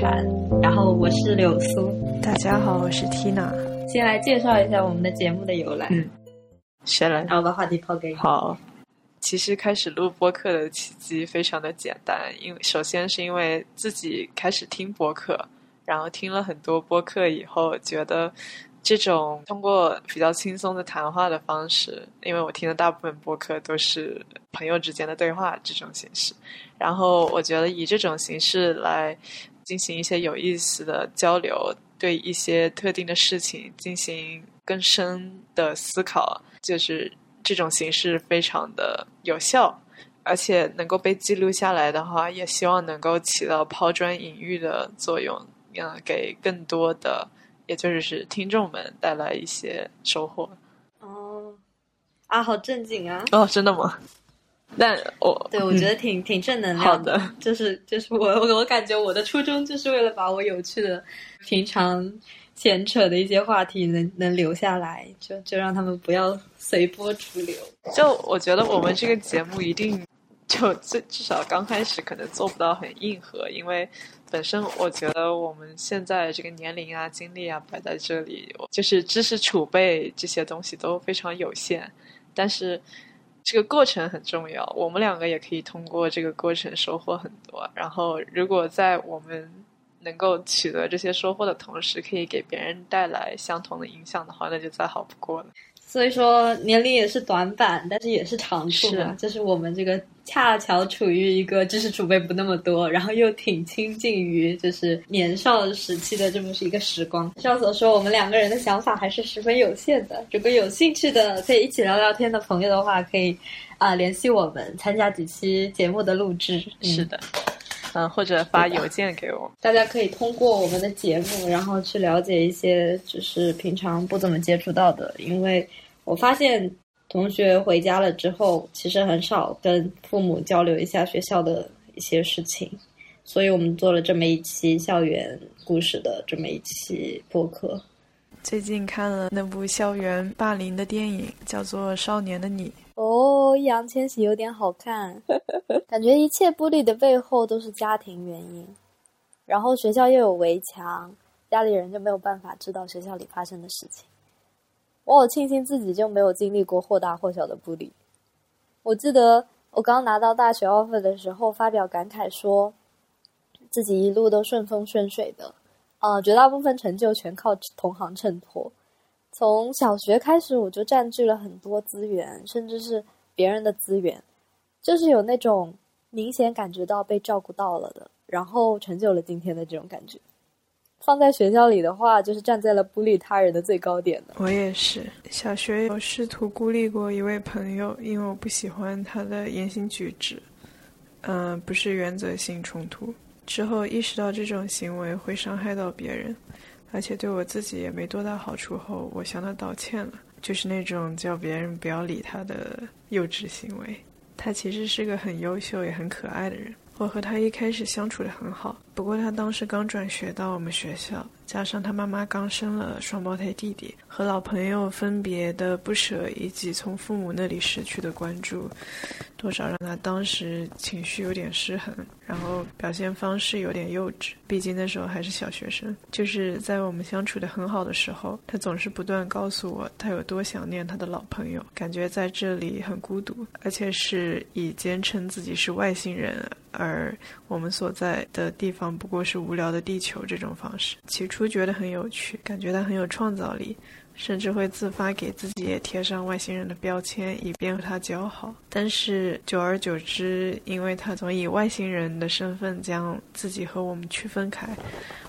然后我是柳苏。大家好，我是 Tina。先来介绍一下我们的节目的由来。嗯，谁来？然后把话题抛给你。好，其实开始录播客的契机非常的简单，因为首先是因为自己开始听播客，然后听了很多播客以后，觉得。这种通过比较轻松的谈话的方式，因为我听的大部分播客都是朋友之间的对话这种形式，然后我觉得以这种形式来进行一些有意思的交流，对一些特定的事情进行更深的思考，就是这种形式非常的有效，而且能够被记录下来的话，也希望能够起到抛砖引玉的作用，嗯，给更多的。也就是听众们带来一些收获。哦，啊，好正经啊！哦，真的吗？但我对我觉得挺挺正能量的。就是就是我我我感觉我的初衷就是为了把我有趣的、平常闲扯的一些话题能能留下来，就就让他们不要随波逐流。就我觉得我们这个节目一定就最至少刚开始可能做不到很硬核，因为。本身我觉得我们现在这个年龄啊、经历啊摆在这里，就是知识储备这些东西都非常有限。但是这个过程很重要，我们两个也可以通过这个过程收获很多。然后，如果在我们能够取得这些收获的同时，可以给别人带来相同的影响的话，那就再好不过了。所以说，年龄也是短板，但是也是长处嘛。就是我们这个恰巧处于一个知识储备不那么多，然后又挺亲近于就是年少时期的这么是一个时光。上所说，我们两个人的想法还是十分有限的。如果有兴趣的可以一起聊聊天的朋友的话，可以啊联系我们参加几期节目的录制。是的，嗯，或者发邮件给我。大家可以通过我们的节目，然后去了解一些就是平常不怎么接触到的，因为。我发现同学回家了之后，其实很少跟父母交流一下学校的一些事情，所以我们做了这么一期校园故事的这么一期播客。最近看了那部校园霸凌的电影，叫做《少年的你》。哦，易烊千玺有点好看，感觉一切不利的背后都是家庭原因，然后学校又有围墙，家里人就没有办法知道学校里发生的事情。我好庆幸自己就没有经历过或大或小的不利。我记得我刚拿到大学 offer 的时候，发表感慨说，自己一路都顺风顺水的，啊，绝大部分成就全靠同行衬托。从小学开始，我就占据了很多资源，甚至是别人的资源，就是有那种明显感觉到被照顾到了的，然后成就了今天的这种感觉。放在学校里的话，就是站在了孤立他人的最高点。我也是，小学有试图孤立过一位朋友，因为我不喜欢他的言行举止，嗯，不是原则性冲突。之后意识到这种行为会伤害到别人，而且对我自己也没多大好处后，我向他道歉了，就是那种叫别人不要理他的幼稚行为。他其实是个很优秀也很可爱的人。我和他一开始相处的很好，不过他当时刚转学到我们学校，加上他妈妈刚生了双胞胎弟弟，和老朋友分别的不舍，以及从父母那里失去的关注。多少让他当时情绪有点失衡，然后表现方式有点幼稚。毕竟那时候还是小学生。就是在我们相处的很好的时候，他总是不断告诉我他有多想念他的老朋友，感觉在这里很孤独，而且是以坚称自己是外星人，而我们所在的地方不过是无聊的地球这种方式。起初觉得很有趣，感觉它很有创造力。甚至会自发给自己也贴上外星人的标签，以便和他交好。但是久而久之，因为他总以外星人的身份将自己和我们区分开。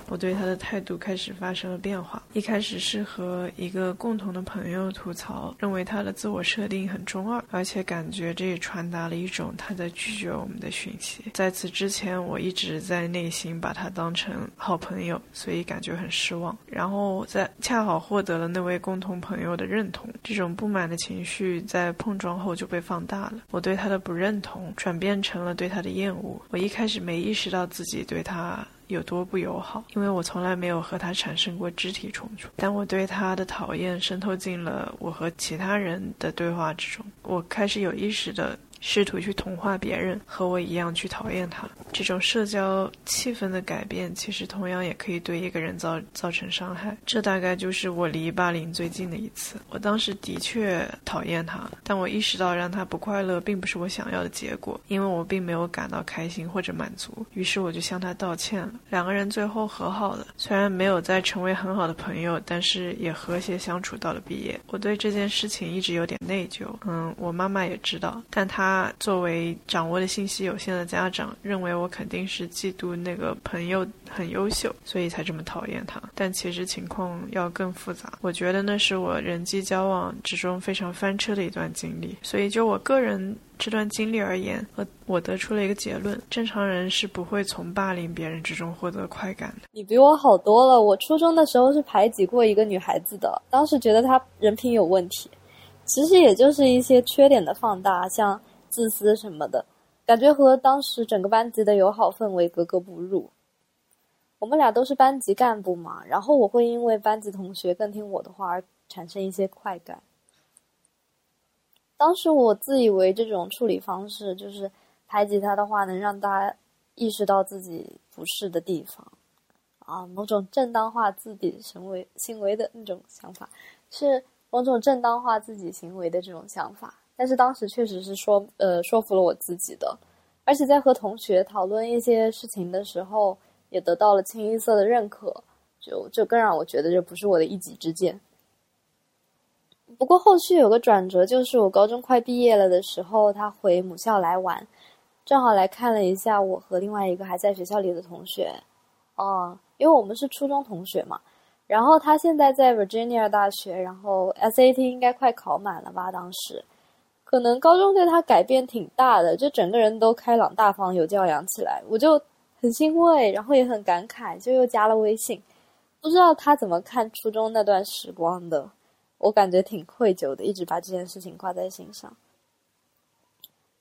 我对他的态度开始发生了变化。一开始是和一个共同的朋友吐槽，认为他的自我设定很中二，而且感觉这也传达了一种他在拒绝我们的讯息。在此之前，我一直在内心把他当成好朋友，所以感觉很失望。然后在恰好获得了那位共同朋友的认同，这种不满的情绪在碰撞后就被放大了。我对他的不认同转变成了对他的厌恶。我一开始没意识到自己对他。有多不友好，因为我从来没有和他产生过肢体冲突，但我对他的讨厌渗透进了我和其他人的对话之中。我开始有意识的试图去同化别人，和我一样去讨厌他。这种社交气氛的改变，其实同样也可以对一个人造造成伤害。这大概就是我离霸凌最近的一次。我当时的确讨厌他，但我意识到让他不快乐并不是我想要的结果，因为我并没有感到开心或者满足。于是我就向他道歉了。两个人最后和好了，虽然没有再成为很好的朋友，但是也和谐相处到了毕业。我对这件事情一直有点内疚。嗯，我妈妈也知道，但她作为掌握的信息有限的家长，认为我肯定是嫉妒那个朋友很优秀，所以才这么讨厌他。但其实情况要更复杂。我觉得那是我人际交往之中非常翻车的一段经历。所以就我个人这段经历而言，我我得出了一个结论：正常人是不会从霸凌别人之中获得快感的。你比我好多了。我初中的时候是排挤过一个女孩子的，当时觉得她人品有问题。其实也就是一些缺点的放大，像自私什么的，感觉和当时整个班级的友好氛围格格不入。我们俩都是班级干部嘛，然后我会因为班级同学更听我的话而产生一些快感。当时我自以为这种处理方式就是排挤他的话，能让他意识到自己不是的地方，啊，某种正当化自己行为行为的那种想法是。某种正当化自己行为的这种想法，但是当时确实是说，呃，说服了我自己的，而且在和同学讨论一些事情的时候，也得到了清一色的认可，就就更让我觉得这不是我的一己之见。不过后续有个转折，就是我高中快毕业了的时候，他回母校来玩，正好来看了一下我和另外一个还在学校里的同学，哦，因为我们是初中同学嘛。然后他现在在 Virginia 大学，然后 SAT 应该快考满了吧？当时，可能高中对他改变挺大的，就整个人都开朗大方、有教养起来，我就很欣慰，然后也很感慨，就又加了微信。不知道他怎么看初中那段时光的，我感觉挺愧疚的，一直把这件事情挂在心上。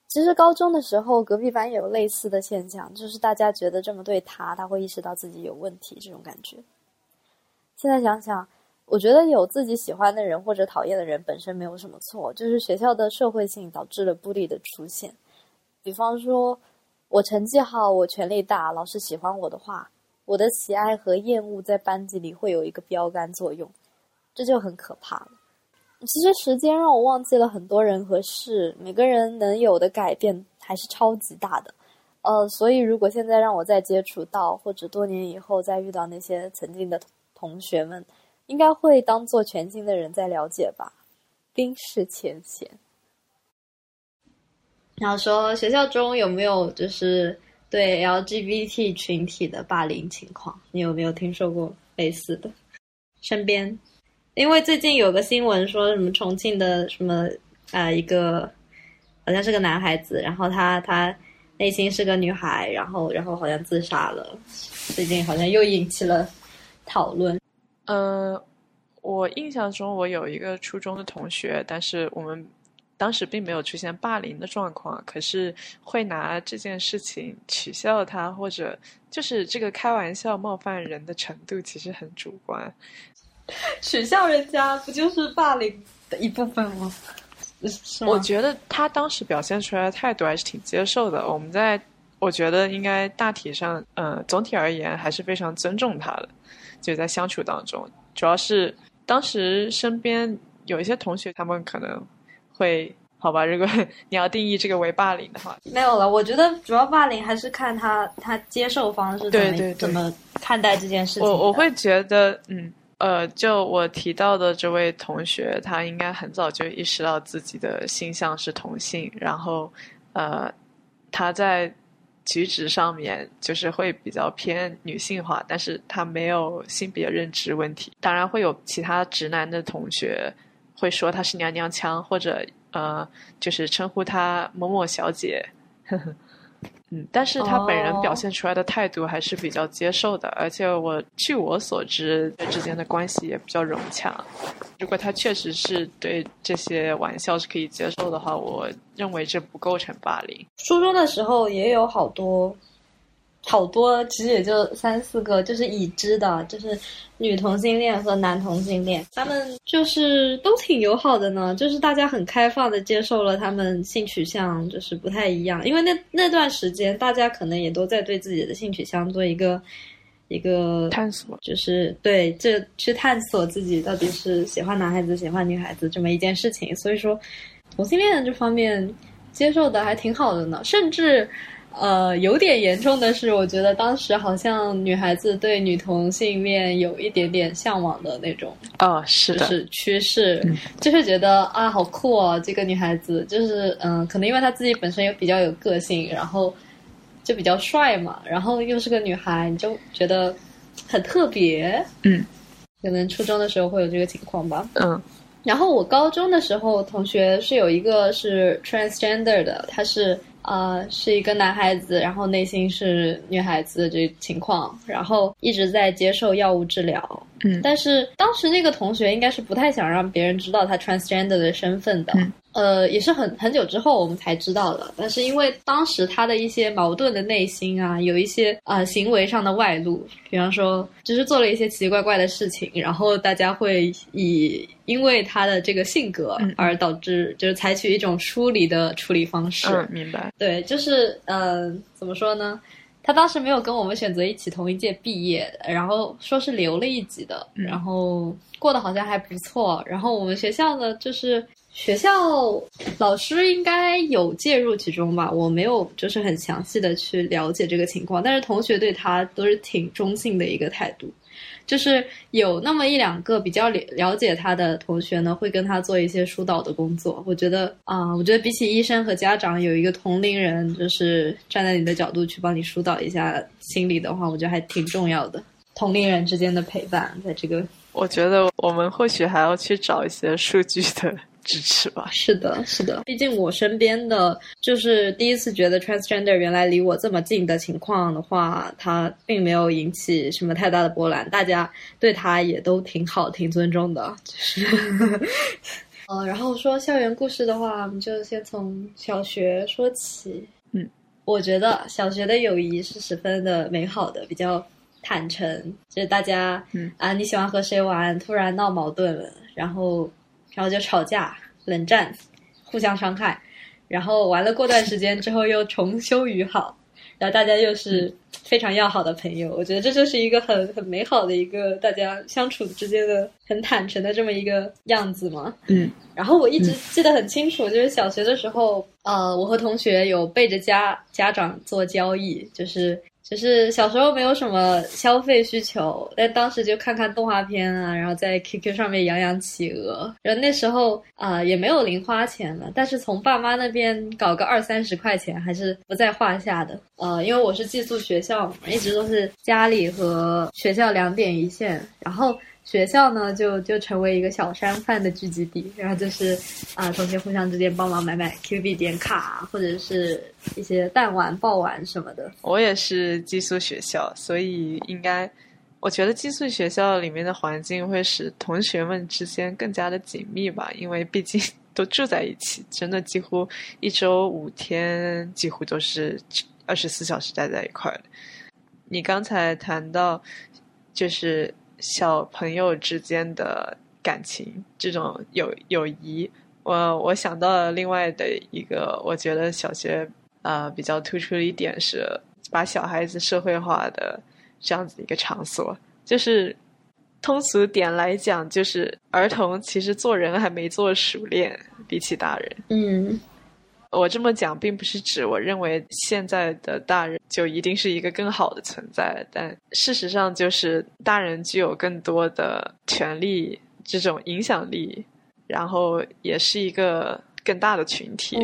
其实高中的时候，隔壁班也有类似的现象，就是大家觉得这么对他，他会意识到自己有问题，这种感觉。现在想想，我觉得有自己喜欢的人或者讨厌的人本身没有什么错，就是学校的社会性导致了不利的出现。比方说，我成绩好，我权力大，老师喜欢我的话，我的喜爱和厌恶在班级里会有一个标杆作用，这就很可怕了。其实时间让我忘记了很多人和事，每个人能有的改变还是超级大的。呃，所以如果现在让我再接触到，或者多年以后再遇到那些曾经的。同学们应该会当做全新的人在了解吧，冰释前嫌。然后说学校中有没有就是对 LGBT 群体的霸凌情况？你有没有听说过类似的？身边，因为最近有个新闻说什么重庆的什么啊一个好像是个男孩子，然后他他内心是个女孩，然后然后好像自杀了。最近好像又引起了。讨论，呃，我印象中我有一个初中的同学，但是我们当时并没有出现霸凌的状况，可是会拿这件事情取笑他，或者就是这个开玩笑冒犯人的程度其实很主观。取笑人家不就是霸凌的一部分吗？我觉得他当时表现出来的态度还是挺接受的。我们在我觉得应该大体上，呃，总体而言还是非常尊重他的。就在相处当中，主要是当时身边有一些同学，他们可能会好吧。如果 你要定义这个为霸凌的话，没有了。我觉得主要霸凌还是看他他接受方式怎么怎么看待这件事情。我我会觉得，嗯呃，就我提到的这位同学，他应该很早就意识到自己的性向是同性，然后呃，他在。举止上面就是会比较偏女性化，但是他没有性别认知问题。当然会有其他直男的同学会说他是娘娘腔，或者呃，就是称呼他某某小姐。呵 呵嗯，但是他本人表现出来的态度还是比较接受的，而且我据我所知，之间的关系也比较融洽。如果他确实是对这些玩笑是可以接受的话，我认为这不构成霸凌。初中的时候也有好多好多，其实也就三四个，就是已知的，就是女同性恋和男同性恋，他们就是都挺友好的呢，就是大家很开放的接受了他们性取向就是不太一样，因为那那段时间大家可能也都在对自己的性取向做一个一个探索，就是对这去探索自己到底是喜欢男孩子喜欢女孩子这么一件事情，所以说同性恋这方面接受的还挺好的呢，甚至。呃，有点严重的是，我觉得当时好像女孩子对女同性恋有一点点向往的那种，哦，是的，是趋势，就是觉得啊，好酷哦，这个女孩子就是嗯，可能因为她自己本身也比较有个性，然后就比较帅嘛，然后又是个女孩，你就觉得很特别，嗯，可能初中的时候会有这个情况吧，嗯，然后我高中的时候，同学是有一个是 transgender 的，他是。呃，是一个男孩子，然后内心是女孩子的这情况，然后一直在接受药物治疗。嗯，但是当时那个同学应该是不太想让别人知道他 transgender 的身份的。呃，也是很很久之后我们才知道的。但是因为当时他的一些矛盾的内心啊，有一些啊行为上的外露，比方说只是做了一些奇奇怪怪的事情，然后大家会以因为他的这个性格而导致就是采取一种疏离的处理方式。嗯，明白。对，就是呃，怎么说呢？他当时没有跟我们选择一起同一届毕业，然后说是留了一级的，然后过得好像还不错。然后我们学校呢，就是学校老师应该有介入其中吧，我没有就是很详细的去了解这个情况，但是同学对他都是挺中性的一个态度。就是有那么一两个比较了了解他的同学呢，会跟他做一些疏导的工作。我觉得啊，我觉得比起医生和家长，有一个同龄人，就是站在你的角度去帮你疏导一下心理的话，我觉得还挺重要的。同龄人之间的陪伴，在这个，我觉得我们或许还要去找一些数据的。支持吧，是的，是的。毕竟我身边的就是第一次觉得 transgender 原来离我这么近的情况的话，他并没有引起什么太大的波澜，大家对他也都挺好、挺尊重的。就是，呃，然后说校园故事的话，我们就先从小学说起。嗯，我觉得小学的友谊是十分的美好的，比较坦诚，就是大家，嗯啊，你喜欢和谁玩，突然闹矛盾了，然后。然后就吵架、冷战、互相伤害，然后完了过段时间之后又重修于好，然后大家又是非常要好的朋友。我觉得这就是一个很很美好的一个大家相处之间的很坦诚的这么一个样子嘛。嗯。然后我一直记得很清楚，就是小学的时候，呃，我和同学有背着家家长做交易，就是。就是小时候没有什么消费需求，但当时就看看动画片啊，然后在 QQ 上面养养企鹅。然后那时候啊也没有零花钱了，但是从爸妈那边搞个二三十块钱还是不在话下的。呃，因为我是寄宿学校嘛，一直都是家里和学校两点一线，然后。学校呢，就就成为一个小商贩的聚集地，然后就是啊，同学互相之间帮忙买买 Q 币点卡，或者是一些弹丸、爆丸什么的。我也是寄宿学校，所以应该，我觉得寄宿学校里面的环境会使同学们之间更加的紧密吧，因为毕竟都住在一起，真的几乎一周五天，几乎都是二十四小时待在一块的。你刚才谈到，就是。小朋友之间的感情，这种友友谊，我我想到了另外的一个，我觉得小学呃比较突出的一点是，把小孩子社会化的这样子一个场所，就是通俗点来讲，就是儿童其实做人还没做熟练，比起大人，嗯。我这么讲，并不是指我认为现在的大人就一定是一个更好的存在，但事实上就是大人具有更多的权利、这种影响力，然后也是一个更大的群体。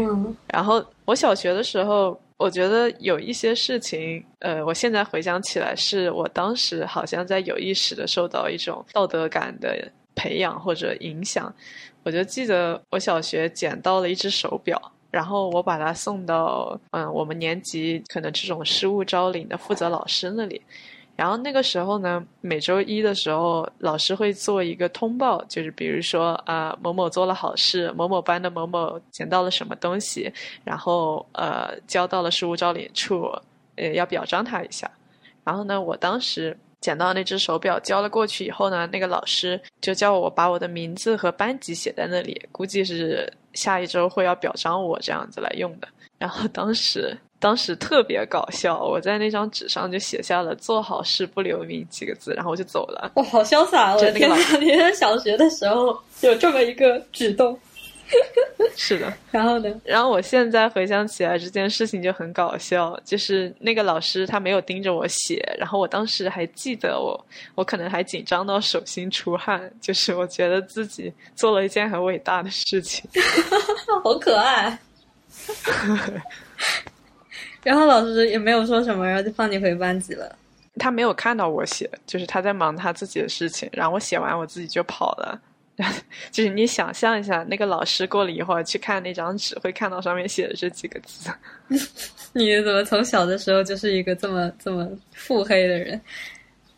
然后我小学的时候，我觉得有一些事情，呃，我现在回想起来，是我当时好像在有意识的受到一种道德感的培养或者影响。我就记得我小学捡到了一只手表。然后我把他送到嗯，我们年级可能这种失物招领的负责老师那里。然后那个时候呢，每周一的时候，老师会做一个通报，就是比如说啊，某某做了好事，某某班的某某捡到了什么东西，然后呃交到了失物招领处，呃要表彰他一下。然后呢，我当时捡到那只手表交了过去以后呢，那个老师就叫我把我的名字和班级写在那里，估计是下一周会要表彰我这样子来用的。然后当时。当时特别搞笑，我在那张纸上就写下了“做好事不留名”几个字，然后我就走了。哇，好潇洒！我的天哪，你在小学的时候有这么一个举动？是的。然后呢？然后我现在回想起来这件事情就很搞笑，就是那个老师他没有盯着我写，然后我当时还记得我，我可能还紧张到手心出汗，就是我觉得自己做了一件很伟大的事情。好可爱。然后老师也没有说什么，然后就放你回班级了。他没有看到我写，就是他在忙他自己的事情。然后我写完，我自己就跑了。就是你想象一下，那个老师过了一会儿去看那张纸，会看到上面写的这几个字。你怎么从小的时候就是一个这么这么腹黑的人？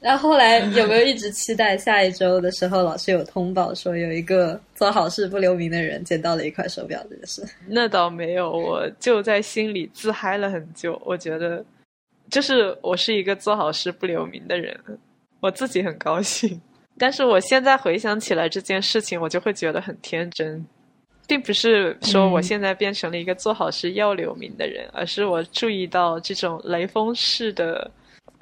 那后来有没有一直期待下一周的时候，老师有通报说有一个做好事不留名的人捡到了一块手表这个事？那倒没有，我就在心里自嗨了很久。我觉得，就是我是一个做好事不留名的人，我自己很高兴。但是我现在回想起来这件事情，我就会觉得很天真，并不是说我现在变成了一个做好事要留名的人，而是我注意到这种雷锋式的。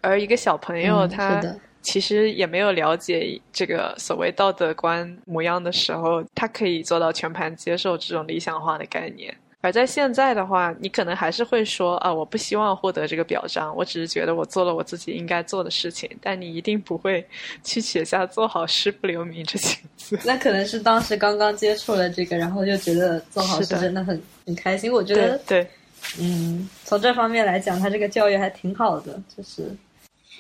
而一个小朋友，他其实也没有了解这个所谓道德观模样的时候，他可以做到全盘接受这种理想化的概念。而在现在的话，你可能还是会说啊，我不希望获得这个表彰，我只是觉得我做了我自己应该做的事情。但你一定不会去写下“做好事不留名”这几个字。那可能是当时刚刚接触了这个，然后就觉得做好事真的很很开心。我觉得对，嗯，从这方面来讲，他这个教育还挺好的，就是。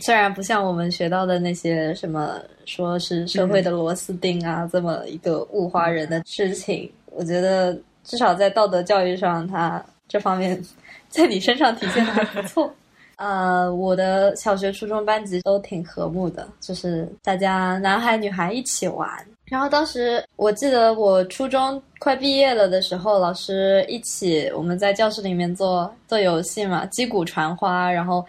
虽然不像我们学到的那些什么，说是社会的螺丝钉啊，这么一个物化人的事情，我觉得至少在道德教育上，他这方面在你身上体现的还不错。呃，我的小学、初中班级都挺和睦的，就是大家男孩女孩一起玩。然后当时我记得我初中快毕业了的时候，老师一起我们在教室里面做做游戏嘛，击鼓传花，然后。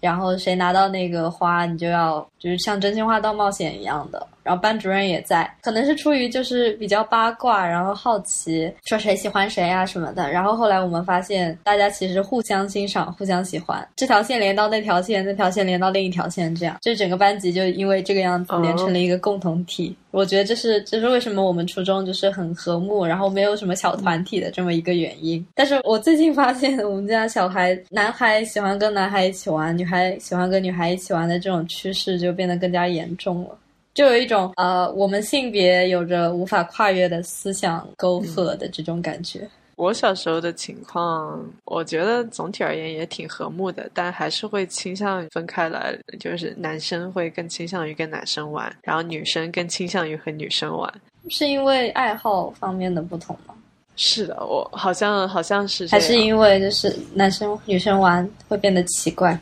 然后谁拿到那个花，你就要就是像真心话大冒险一样的。然后班主任也在，可能是出于就是比较八卦，然后好奇说谁喜欢谁啊什么的。然后后来我们发现，大家其实互相欣赏、互相喜欢。这条线连到那条线，那条线连到另一条线，这样就整个班级就因为这个样子连成了一个共同体。我觉得这是这是为什么我们初中就是很和睦，然后没有什么小团体的这么一个原因。但是我最近发现，我们家小孩男孩喜欢跟男孩一起玩，女孩喜欢跟女孩一起玩的这种趋势就变得更加严重了。就有一种呃，我们性别有着无法跨越的思想沟壑的这种感觉。我小时候的情况，我觉得总体而言也挺和睦的，但还是会倾向于分开来，就是男生会更倾向于跟男生玩，然后女生更倾向于和女生玩。是因为爱好方面的不同吗？是的，我好像好像是。还是因为就是男生女生玩会变得奇怪。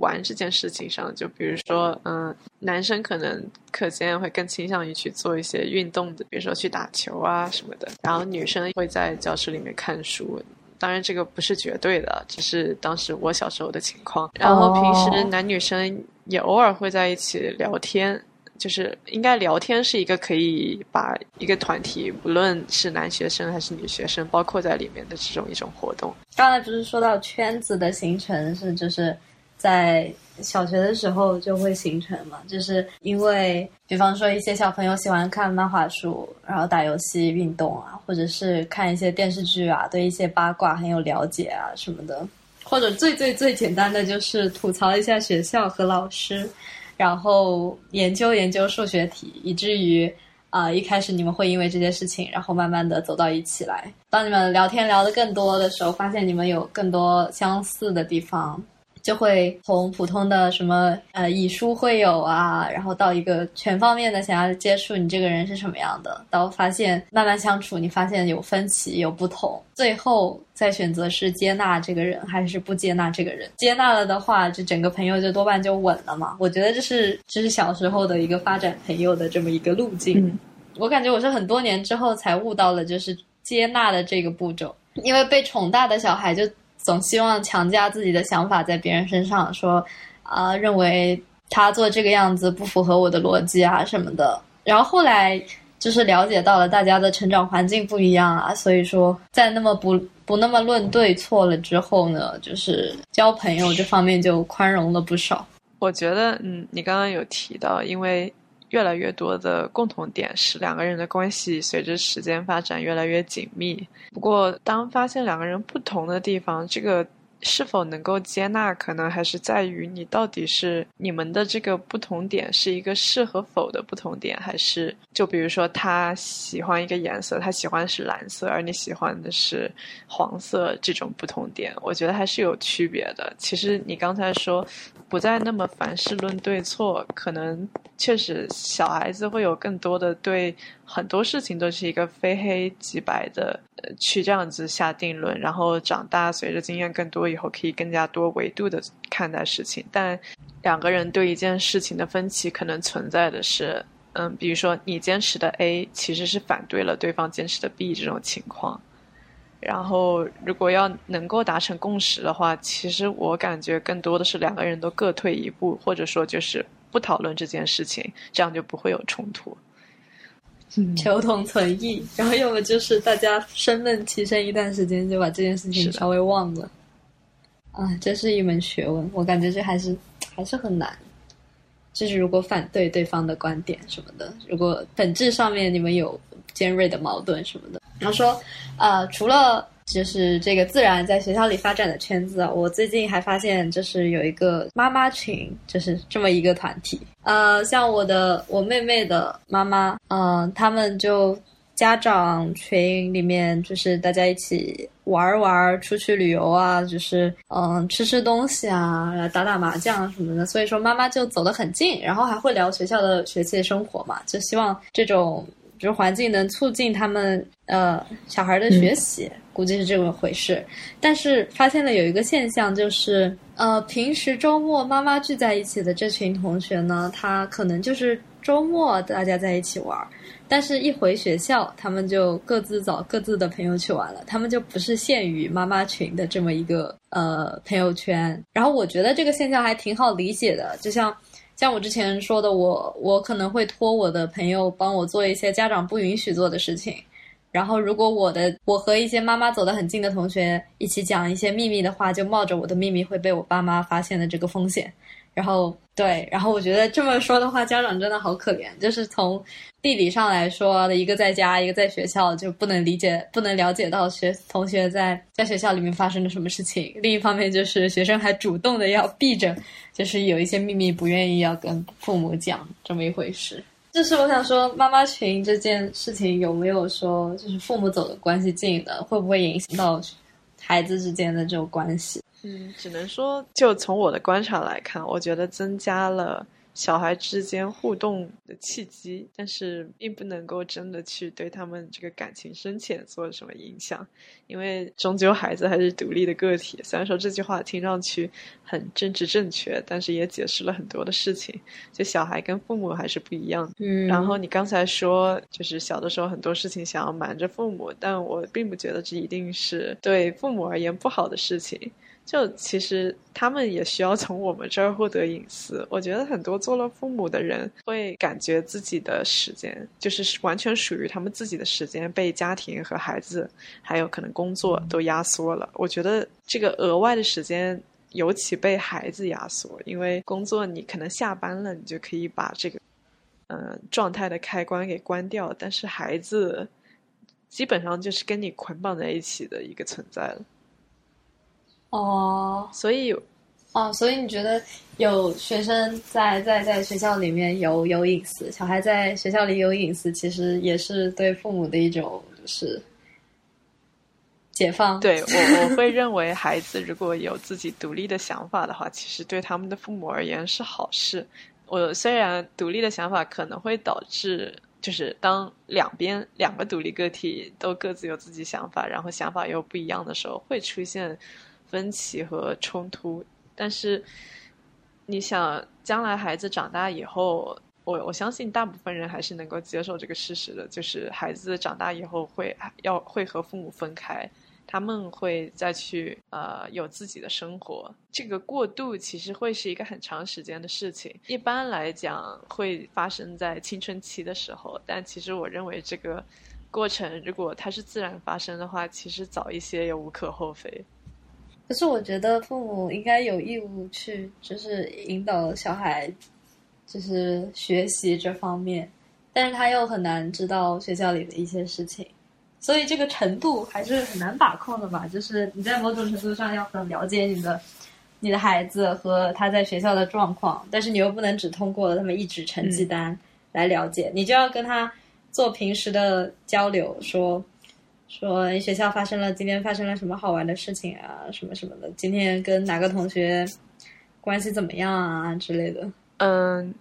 玩这件事情上，就比如说，嗯，男生可能课间会更倾向于去做一些运动的，比如说去打球啊什么的，然后女生会在教室里面看书。当然，这个不是绝对的，只是当时我小时候的情况。然后平时男女生也偶尔会在一起聊天，就是应该聊天是一个可以把一个团体，不论是男学生还是女学生，包括在里面的这种一种活动。刚才不是说到圈子的形成是就是。在小学的时候就会形成嘛，就是因为，比方说一些小朋友喜欢看漫画书，然后打游戏、运动啊，或者是看一些电视剧啊，对一些八卦很有了解啊什么的，或者最最最简单的就是吐槽一下学校和老师，然后研究研究数学题，以至于啊一开始你们会因为这件事情，然后慢慢的走到一起来。当你们聊天聊得更多的时候，发现你们有更多相似的地方。就会从普通的什么呃以书会友啊，然后到一个全方面的想要接触你这个人是什么样的，到发现慢慢相处，你发现有分歧有不同，最后再选择是接纳这个人还是不接纳这个人。接纳了的话，这整个朋友就多半就稳了嘛。我觉得这是这是小时候的一个发展朋友的这么一个路径。我感觉我是很多年之后才悟到了，就是接纳的这个步骤，因为被宠大的小孩就。总希望强加自己的想法在别人身上，说啊，认为他做这个样子不符合我的逻辑啊什么的。然后后来就是了解到了大家的成长环境不一样啊，所以说在那么不 不那么论对错了之后呢，就是交朋友这方面 就宽容了不少。我觉得，嗯，你刚刚有提到，因为越来越多的共同点使两个人的关系随着时间发展越来越紧密。不过，当发现两个人不同的地方，这个。是否能够接纳，可能还是在于你到底是你们的这个不同点是一个是和否的不同点，还是就比如说他喜欢一个颜色，他喜欢是蓝色，而你喜欢的是黄色，这种不同点，我觉得还是有区别的。其实你刚才说不再那么凡事论对错，可能确实小孩子会有更多的对。很多事情都是一个非黑即白的，呃，去这样子下定论，然后长大随着经验更多以后，可以更加多维度的看待事情。但两个人对一件事情的分歧，可能存在的是，嗯，比如说你坚持的 A 其实是反对了对方坚持的 B 这种情况。然后如果要能够达成共识的话，其实我感觉更多的是两个人都各退一步，或者说就是不讨论这件事情，这样就不会有冲突。求同存异，然后要么就是大家生闷气生一段时间，就把这件事情稍微忘了。啊，这是一门学问，我感觉这还是还是很难。就是如果反对对方的观点什么的，如果本质上面你们有尖锐的矛盾什么的，然后说，呃，除了。就是这个自然在学校里发展的圈子，我最近还发现，就是有一个妈妈群，就是这么一个团体。呃，像我的我妹妹的妈妈，嗯，他们就家长群里面，就是大家一起玩玩，出去旅游啊，就是嗯，吃吃东西啊，打打麻将什么的。所以说妈妈就走得很近，然后还会聊学校的学习生活嘛，就希望这种。就是环境能促进他们呃小孩的学习，估计是这么回事。但是发现了有一个现象，就是呃平时周末妈妈聚在一起的这群同学呢，他可能就是周末大家在一起玩，但是一回学校，他们就各自找各自的朋友去玩了，他们就不是限于妈妈群的这么一个呃朋友圈。然后我觉得这个现象还挺好理解的，就像。像我之前说的，我我可能会托我的朋友帮我做一些家长不允许做的事情，然后如果我的我和一些妈妈走得很近的同学一起讲一些秘密的话，就冒着我的秘密会被我爸妈发现的这个风险。然后对，然后我觉得这么说的话，家长真的好可怜。就是从地理上来说，一个在家，一个在学校，就不能理解、不能了解到学同学在在学校里面发生了什么事情。另一方面，就是学生还主动的要避着，就是有一些秘密不愿意要跟父母讲这么一回事。就是我想说，妈妈群这件事情有没有说，就是父母走的关系近的，会不会影响到孩子之间的这种关系？嗯，只能说，就从我的观察来看，我觉得增加了。小孩之间互动的契机，但是并不能够真的去对他们这个感情深浅做什么影响，因为终究孩子还是独立的个体。虽然说这句话听上去很政治正确，但是也解释了很多的事情。就小孩跟父母还是不一样。嗯。然后你刚才说，就是小的时候很多事情想要瞒着父母，但我并不觉得这一定是对父母而言不好的事情。就其实他们也需要从我们这儿获得隐私。我觉得很多做了父母的人会感觉自己的时间就是完全属于他们自己的时间被家庭和孩子还有可能工作都压缩了。我觉得这个额外的时间尤其被孩子压缩，因为工作你可能下班了，你就可以把这个嗯状态的开关给关掉，但是孩子基本上就是跟你捆绑在一起的一个存在了。哦，所以，哦，所以你觉得有学生在在在学校里面有有隐私，小孩在学校里有隐私，其实也是对父母的一种就是解放。对我，我会认为孩子如果有自己独立的想法的话，其实对他们的父母而言是好事。我虽然独立的想法可能会导致，就是当两边两个独立个体都各自有自己想法，然后想法又不一样的时候，会出现。分歧和冲突，但是你想，将来孩子长大以后，我我相信大部分人还是能够接受这个事实的，就是孩子长大以后会要会和父母分开。他们会再去呃有自己的生活。这个过渡其实会是一个很长时间的事情，一般来讲会发生在青春期的时候。但其实我认为这个过程如果它是自然发生的话，其实早一些也无可厚非。可是我觉得父母应该有义务去，就是引导小孩，就是学习这方面。但是他又很难知道学校里的一些事情，所以这个程度还是很难把控的吧。就是你在某种程度上要很了解你的你的孩子和他在学校的状况，但是你又不能只通过他们一纸成绩单来了解，你就要跟他做平时的交流，说说学校发生了今天发生了什么好玩的事情啊，什么什么的，今天跟哪个同学关系怎么样啊之类的。嗯。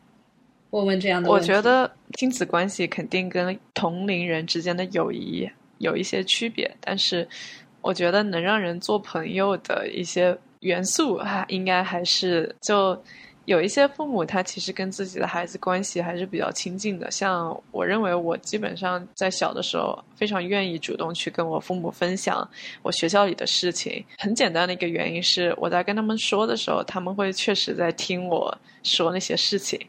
问问这样的，我觉得亲子关系肯定跟同龄人之间的友谊有一些区别，但是我觉得能让人做朋友的一些元素，哈，应该还是就。有一些父母，他其实跟自己的孩子关系还是比较亲近的。像我认为，我基本上在小的时候非常愿意主动去跟我父母分享我学校里的事情。很简单的一个原因是，我在跟他们说的时候，他们会确实在听我说那些事情。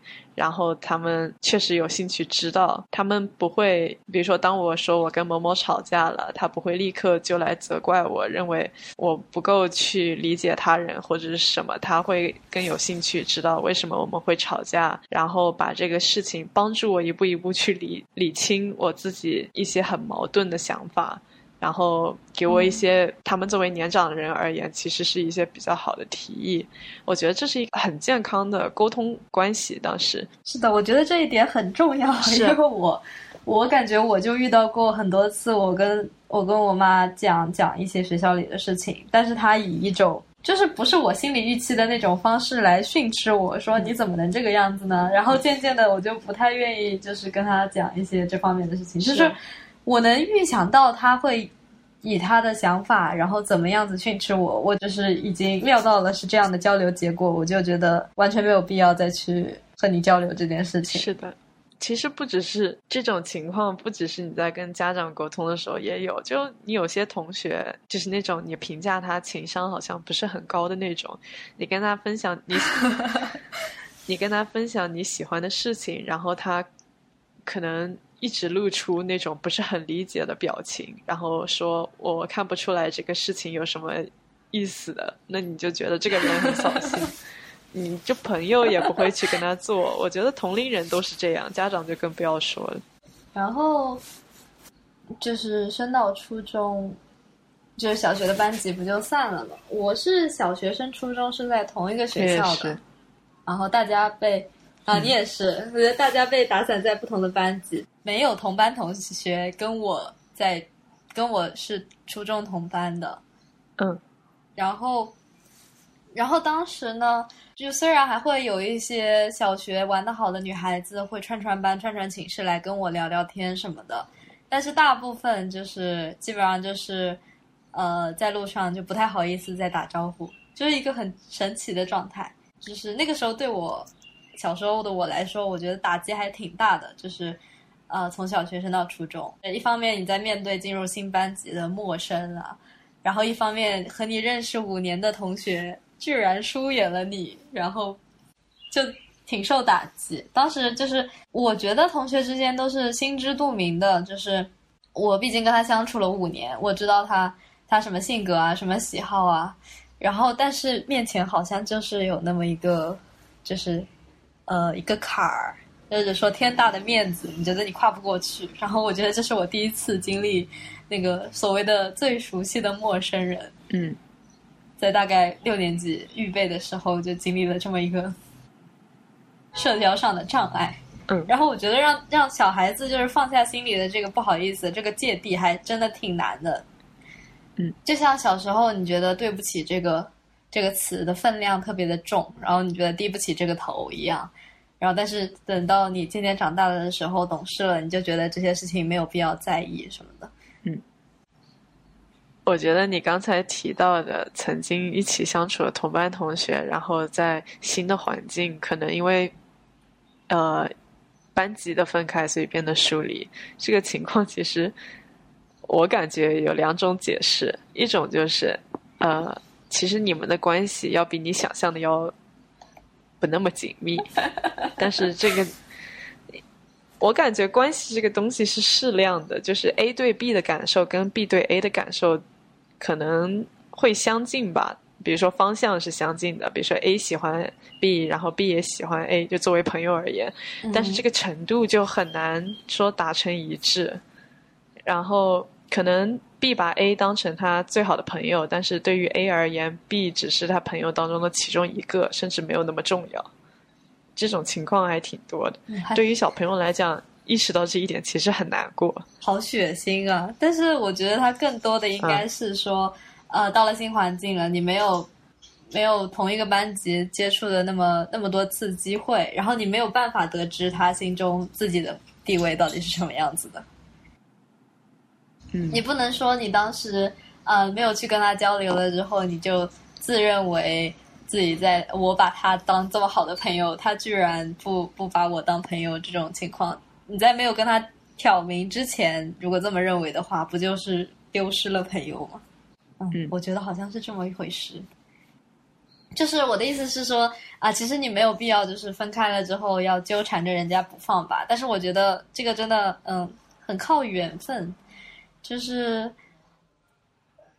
然后他们确实有兴趣知道，他们不会，比如说当我说我跟某某吵架了，他不会立刻就来责怪我，认为我不够去理解他人或者是什么，他会更有兴趣知道为什么我们会吵架，然后把这个事情帮助我一步一步去理理清我自己一些很矛盾的想法。然后给我一些他们作为年长的人而言，其实是一些比较好的提议。我觉得这是一个很健康的沟通关系。当时是的，我觉得这一点很重要，因为我我感觉我就遇到过很多次，我跟我跟我妈讲讲一些学校里的事情，但是她以一种就是不是我心里预期的那种方式来训斥我说你怎么能这个样子呢？然后渐渐的我就不太愿意就是跟她讲一些这方面的事情，就是。我能预想到他会以他的想法，然后怎么样子训斥我，我就是已经料到了是这样的交流结果，我就觉得完全没有必要再去和你交流这件事情。是的，其实不只是这种情况，不只是你在跟家长沟通的时候也有，就你有些同学就是那种你评价他情商好像不是很高的那种，你跟他分享你，你跟他分享你喜欢的事情，然后他可能。一直露出那种不是很理解的表情，然后说我看不出来这个事情有什么意思的，那你就觉得这个人很扫兴，你就朋友也不会去跟他做。我觉得同龄人都是这样，家长就更不要说了。然后就是升到初中，就是小学的班级不就散了吗？我是小学升初中是在同一个学校的，然后大家被。啊，你也是，我觉得大家被打散在不同的班级，没有同班同学跟我在，跟我是初中同班的，嗯，然后，然后当时呢，就虽然还会有一些小学玩的好的女孩子会串串班、串串寝室来跟我聊聊天什么的，但是大部分就是基本上就是，呃，在路上就不太好意思再打招呼，就是一个很神奇的状态，就是那个时候对我。小时候的我来说，我觉得打击还挺大的，就是，呃，从小学生到初中，一方面你在面对进入新班级的陌生啊，然后一方面和你认识五年的同学居然疏远了你，然后就挺受打击。当时就是我觉得同学之间都是心知肚明的，就是我毕竟跟他相处了五年，我知道他他什么性格啊，什么喜好啊，然后但是面前好像就是有那么一个就是。呃，一个坎儿，或者说天大的面子，你觉得你跨不过去。然后我觉得这是我第一次经历那个所谓的最熟悉的陌生人。嗯，在大概六年级预备的时候，就经历了这么一个社交上的障碍。嗯，然后我觉得让让小孩子就是放下心里的这个不好意思，这个芥蒂，还真的挺难的。嗯，就像小时候你觉得对不起这个这个词的分量特别的重，然后你觉得低不起这个头一样。然后，但是等到你渐渐长大了的时候，懂事了，你就觉得这些事情没有必要在意什么的。嗯，我觉得你刚才提到的曾经一起相处的同班同学，然后在新的环境，可能因为呃班级的分开，所以变得疏离。这个情况其实我感觉有两种解释，一种就是呃，其实你们的关系要比你想象的要不那么紧密，但是这个。我感觉关系这个东西是适量的，就是 A 对 B 的感受跟 B 对 A 的感受可能会相近吧。比如说方向是相近的，比如说 A 喜欢 B，然后 B 也喜欢 A，就作为朋友而言，但是这个程度就很难说达成一致。然后可能 B 把 A 当成他最好的朋友，但是对于 A 而言，B 只是他朋友当中的其中一个，甚至没有那么重要。这种情况还挺多的，对于小朋友来讲，意识到这一点其实很难过。好血腥啊！但是我觉得他更多的应该是说，呃，到了新环境了，你没有没有同一个班级接触的那么那么多次机会，然后你没有办法得知他心中自己的地位到底是什么样子的。嗯，你不能说你当时呃没有去跟他交流了之后，你就自认为。自己在我把他当这么好的朋友，他居然不不把我当朋友，这种情况，你在没有跟他挑明之前，如果这么认为的话，不就是丢失了朋友吗？嗯，我觉得好像是这么一回事。就是我的意思是说啊，其实你没有必要就是分开了之后要纠缠着人家不放吧。但是我觉得这个真的嗯很靠缘分，就是。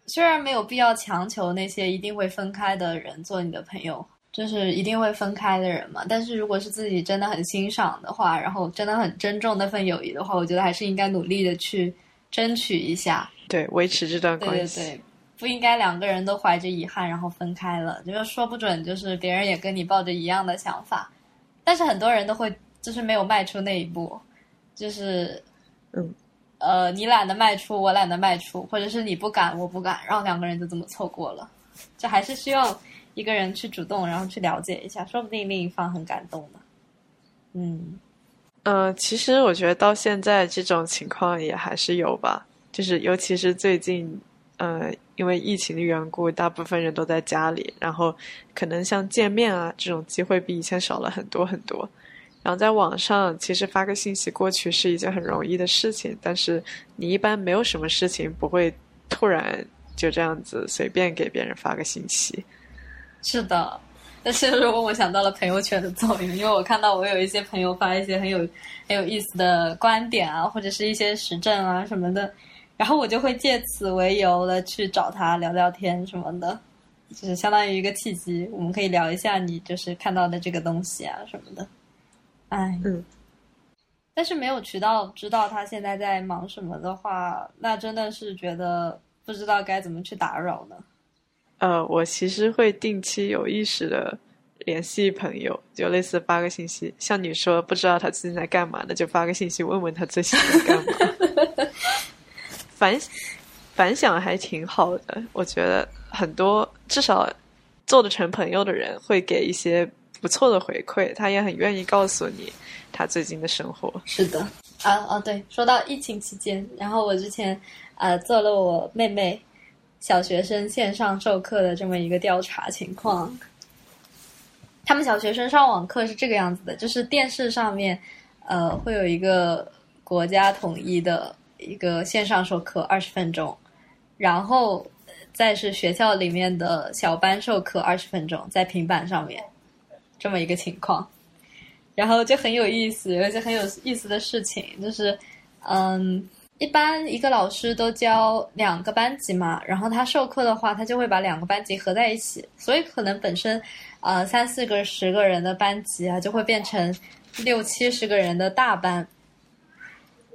虽然没有必要强求那些一定会分开的人做你的朋友，就是一定会分开的人嘛。但是如果是自己真的很欣赏的话，然后真的很珍重那份友谊的话，我觉得还是应该努力的去争取一下，对，维持这段关系。对对对，不应该两个人都怀着遗憾然后分开了，就是说不准就是别人也跟你抱着一样的想法，但是很多人都会就是没有迈出那一步，就是嗯。呃，你懒得迈出，我懒得迈出，或者是你不敢，我不敢，然后两个人就这么错过了。这还是需要一个人去主动，然后去了解一下，说不定另一方很感动呢。嗯，呃，其实我觉得到现在这种情况也还是有吧，就是尤其是最近，呃，因为疫情的缘故，大部分人都在家里，然后可能像见面啊这种机会比以前少了很多很多。然后在网上，其实发个信息过去是一件很容易的事情，但是你一般没有什么事情不会突然就这样子随便给别人发个信息。是的，但是如果我想到了朋友圈的作用，因为我看到我有一些朋友发一些很有很有意思的观点啊，或者是一些时政啊什么的，然后我就会借此为由的去找他聊聊天什么的，就是相当于一个契机，我们可以聊一下你就是看到的这个东西啊什么的。哎，嗯，但是没有渠道知道他现在在忙什么的话，那真的是觉得不知道该怎么去打扰呢。呃，我其实会定期有意识的联系朋友，就类似发个信息，像你说不知道他最近在干嘛，那就发个信息问问他最近在干嘛。反反响还挺好的，我觉得很多至少做得成朋友的人会给一些。不错的回馈，他也很愿意告诉你他最近的生活。是的，啊哦，对，说到疫情期间，然后我之前呃做了我妹妹小学生线上授课的这么一个调查情况。他们小学生上网课是这个样子的，就是电视上面呃会有一个国家统一的一个线上授课二十分钟，然后再是学校里面的小班授课二十分钟，在平板上面。这么一个情况，然后就很有意思，有一些很有意思的事情，就是，嗯，一般一个老师都教两个班级嘛，然后他授课的话，他就会把两个班级合在一起，所以可能本身，呃，三四个、十个人的班级啊，就会变成六七十个人的大班，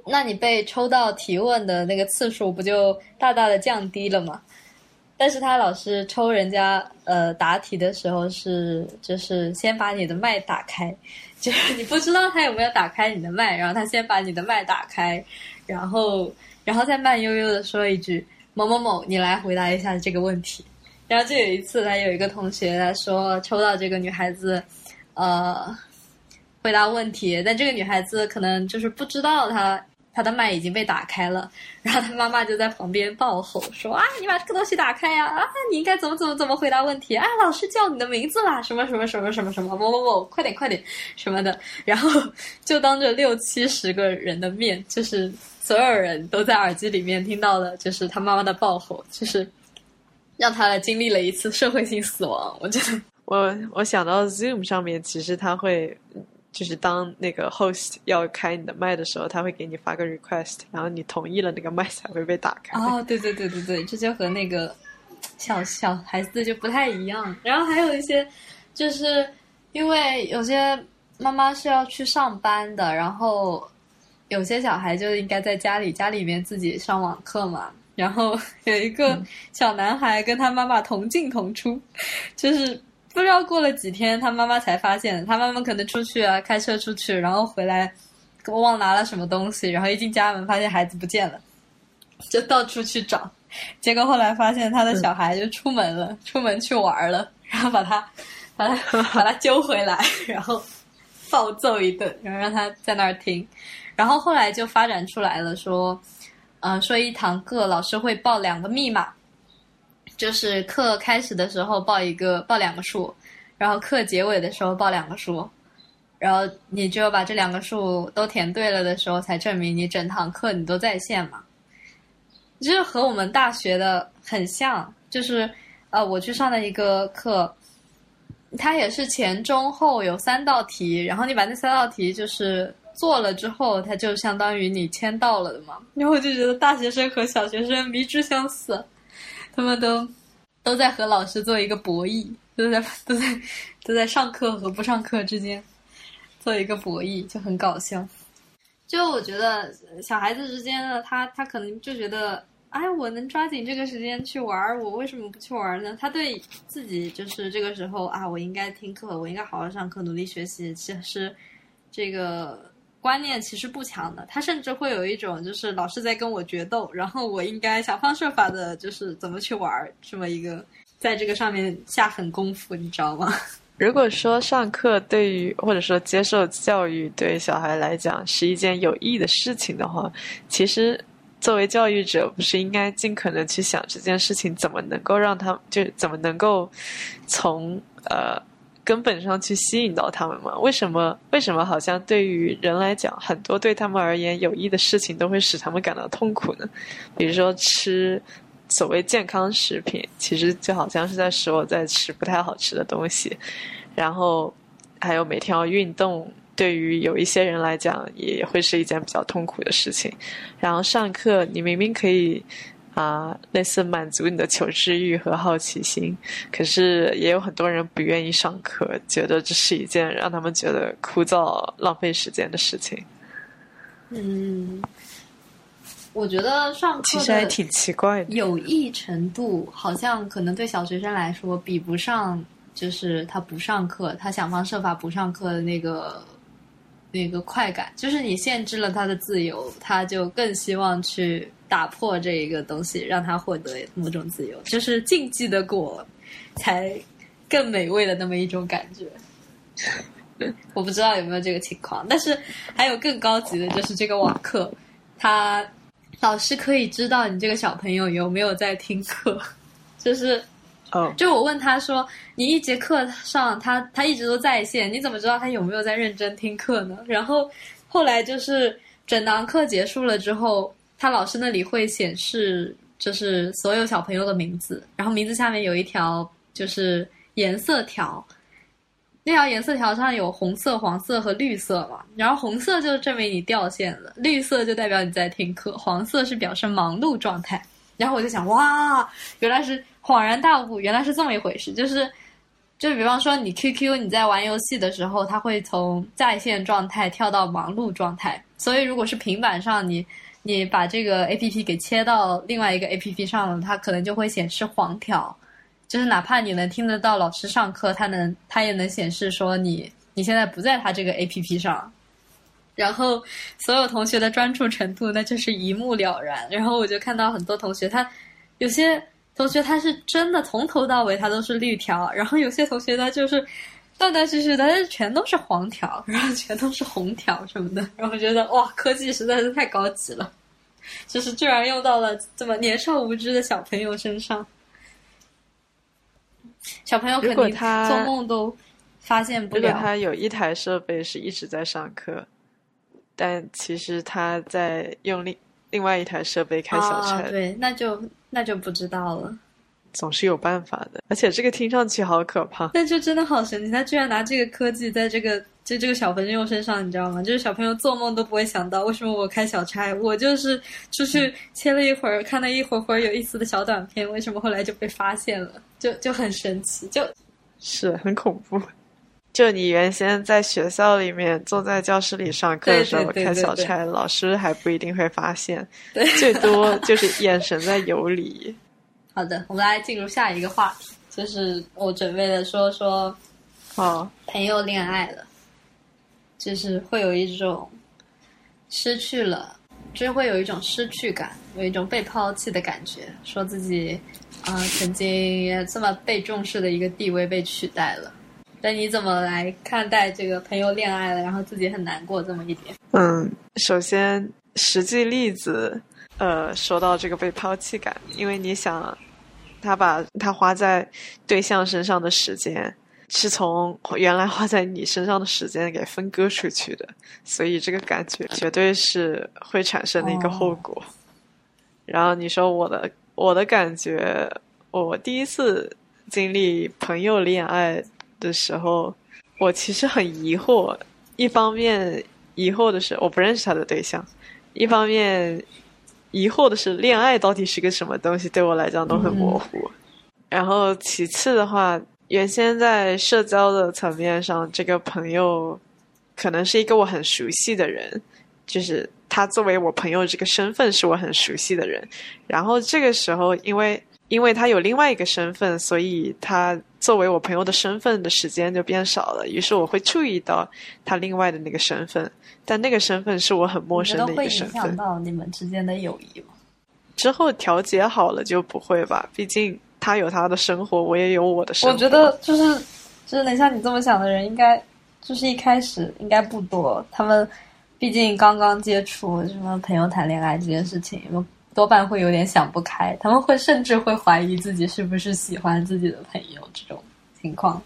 那你被抽到提问的那个次数不就大大的降低了吗？但是他老是抽人家呃答题的时候是就是先把你的麦打开，就是你不知道他有没有打开你的麦，然后他先把你的麦打开，然后然后再慢悠悠的说一句某某某，你来回答一下这个问题。然后就有一次，他有一个同学他说抽到这个女孩子，呃，回答问题，但这个女孩子可能就是不知道他。他的麦已经被打开了，然后他妈妈就在旁边暴吼说：“啊，你把这个东西打开呀！啊，你应该怎么怎么怎么回答问题？啊，老师叫你的名字啦，什么什么什么什么什么某某某，快点快点什么的。”然后就当着六七十个人的面，就是所有人都在耳机里面听到了，就是他妈妈的爆吼，就是让他经历了一次社会性死亡。我觉得，我我想到 Zoom 上面，其实他会，就是当那个 host 要开你的麦的时候，他会给你发个 request，然后你同意了，那个麦才会被打开。哦，对对对对对，这就和那个小小孩子就不太一样。然后还有一些，就是因为有些妈妈是要去上班的，然后。有些小孩就应该在家里，家里面自己上网课嘛。然后有一个小男孩跟他妈妈同进同出，就是不知道过了几天，他妈妈才发现，他妈妈可能出去啊，开车出去，然后回来我忘拿了什么东西，然后一进家门发现孩子不见了，就到处去找，结果后来发现他的小孩就出门了，出门去玩了，然后把他把他把他揪回来，然后暴揍一顿，然后让他在那儿听。然后后来就发展出来了，说，嗯，说一堂课老师会报两个密码，就是课开始的时候报一个报两个数，然后课结尾的时候报两个数，然后你只有把这两个数都填对了的时候，才证明你整堂课你都在线嘛。就是和我们大学的很像，就是呃，我去上的一个课，它也是前中后有三道题，然后你把那三道题就是。做了之后，他就相当于你签到了的嘛。然后我就觉得大学生和小学生迷之相似，他们都都在和老师做一个博弈，都在都在都在上课和不上课之间做一个博弈，就很搞笑。就我觉得小孩子之间呢，他他可能就觉得，哎，我能抓紧这个时间去玩，我为什么不去玩呢？他对自己就是这个时候啊，我应该听课，我应该好好上课，努力学习。其实这个。观念其实不强的，他甚至会有一种就是老是在跟我决斗，然后我应该想方设法的，就是怎么去玩儿这么一个，在这个上面下狠功夫，你知道吗？如果说上课对于或者说接受教育对小孩来讲是一件有益的事情的话，其实作为教育者，不是应该尽可能去想这件事情怎么能够让他就怎么能够从呃。根本上去吸引到他们吗？为什么？为什么好像对于人来讲，很多对他们而言有益的事情都会使他们感到痛苦呢？比如说吃所谓健康食品，其实就好像是在使我在吃不太好吃的东西。然后还有每天要运动，对于有一些人来讲也会是一件比较痛苦的事情。然后上课，你明明可以。啊，类似满足你的求知欲和好奇心，可是也有很多人不愿意上课，觉得这是一件让他们觉得枯燥、浪费时间的事情。嗯，我觉得上课其实还挺奇怪的，有益程度好像可能对小学生来说比不上，就是他不上课，他想方设法不上课的那个那个快感，就是你限制了他的自由，他就更希望去。打破这一个东西，让他获得某种自由，就是禁忌的果，才更美味的那么一种感觉。我不知道有没有这个情况，但是还有更高级的，就是这个网课，他老师可以知道你这个小朋友有没有在听课，就是哦，就我问他说，你一节课上他他一直都在线，你怎么知道他有没有在认真听课呢？然后后来就是整堂课结束了之后。他老师那里会显示，就是所有小朋友的名字，然后名字下面有一条就是颜色条，那条颜色条上有红色、黄色和绿色嘛，然后红色就证明你掉线了，绿色就代表你在听课，黄色是表示忙碌状态。然后我就想，哇，原来是恍然大悟，原来是这么一回事，就是，就比方说你 QQ 你在玩游戏的时候，它会从在线状态跳到忙碌状态，所以如果是平板上你。你把这个 A P P 给切到另外一个 A P P 上了，它可能就会显示黄条，就是哪怕你能听得到老师上课，它能它也能显示说你你现在不在它这个 A P P 上，然后所有同学的专注程度那就是一目了然。然后我就看到很多同学，他有些同学他是真的从头到尾他都是绿条，然后有些同学他就是。断断续续的，全都是黄条，然后全都是红条什么的，然后觉得哇，科技实在是太高级了，就是居然用到了这么年少无知的小朋友身上。小朋友肯定做梦都发现不了。如果他有一台设备是一直在上课，但其实他在用另另外一台设备开小差。啊，对，那就那就不知道了。总是有办法的，而且这个听上去好可怕。但就真的好神奇，他居然拿这个科技在这个就这个小朋友身上，你知道吗？就是小朋友做梦都不会想到，为什么我开小差，我就是出去切了一会儿，看了一会儿会儿有意思的小短片，为什么后来就被发现了？就就很神奇，就是很恐怖。就你原先在学校里面坐在教室里上课的时候开小差，老师还不一定会发现，对。最多就是眼神在游离。好的，我们来进入下一个话题，就是我准备的说说哦，朋友恋爱了，就是会有一种失去了，就是会有一种失去感，有一种被抛弃的感觉，说自己啊、曾经这么被重视的一个地位被取代了。那你怎么来看待这个朋友恋爱了，然后自己很难过这么一点？嗯，首先实际例子，呃，说到这个被抛弃感，因为你想，他把他花在对象身上的时间，是从原来花在你身上的时间给分割出去的，所以这个感觉绝对是会产生的一个后果。然后你说我的我的感觉，我第一次经历朋友恋爱的时候，我其实很疑惑。一方面疑惑的是我不认识他的对象，一方面疑惑的是恋爱到底是个什么东西，对我来讲都很模糊。然后其次的话，原先在社交的层面上，这个朋友可能是一个我很熟悉的人，就是他作为我朋友这个身份是我很熟悉的人。然后这个时候，因为因为他有另外一个身份，所以他作为我朋友的身份的时间就变少了。于是我会注意到他另外的那个身份，但那个身份是我很陌生的一个身份。响到你们之间的友谊吗？之后调节好了就不会吧？毕竟他有他的生活，我也有我的生活。我觉得就是就是能像你这么想的人，应该就是一开始应该不多。他们毕竟刚刚接触什么朋友谈恋爱这件事情，多半会有点想不开。他们会甚至会怀疑自己是不是喜欢自己的朋友这种情况，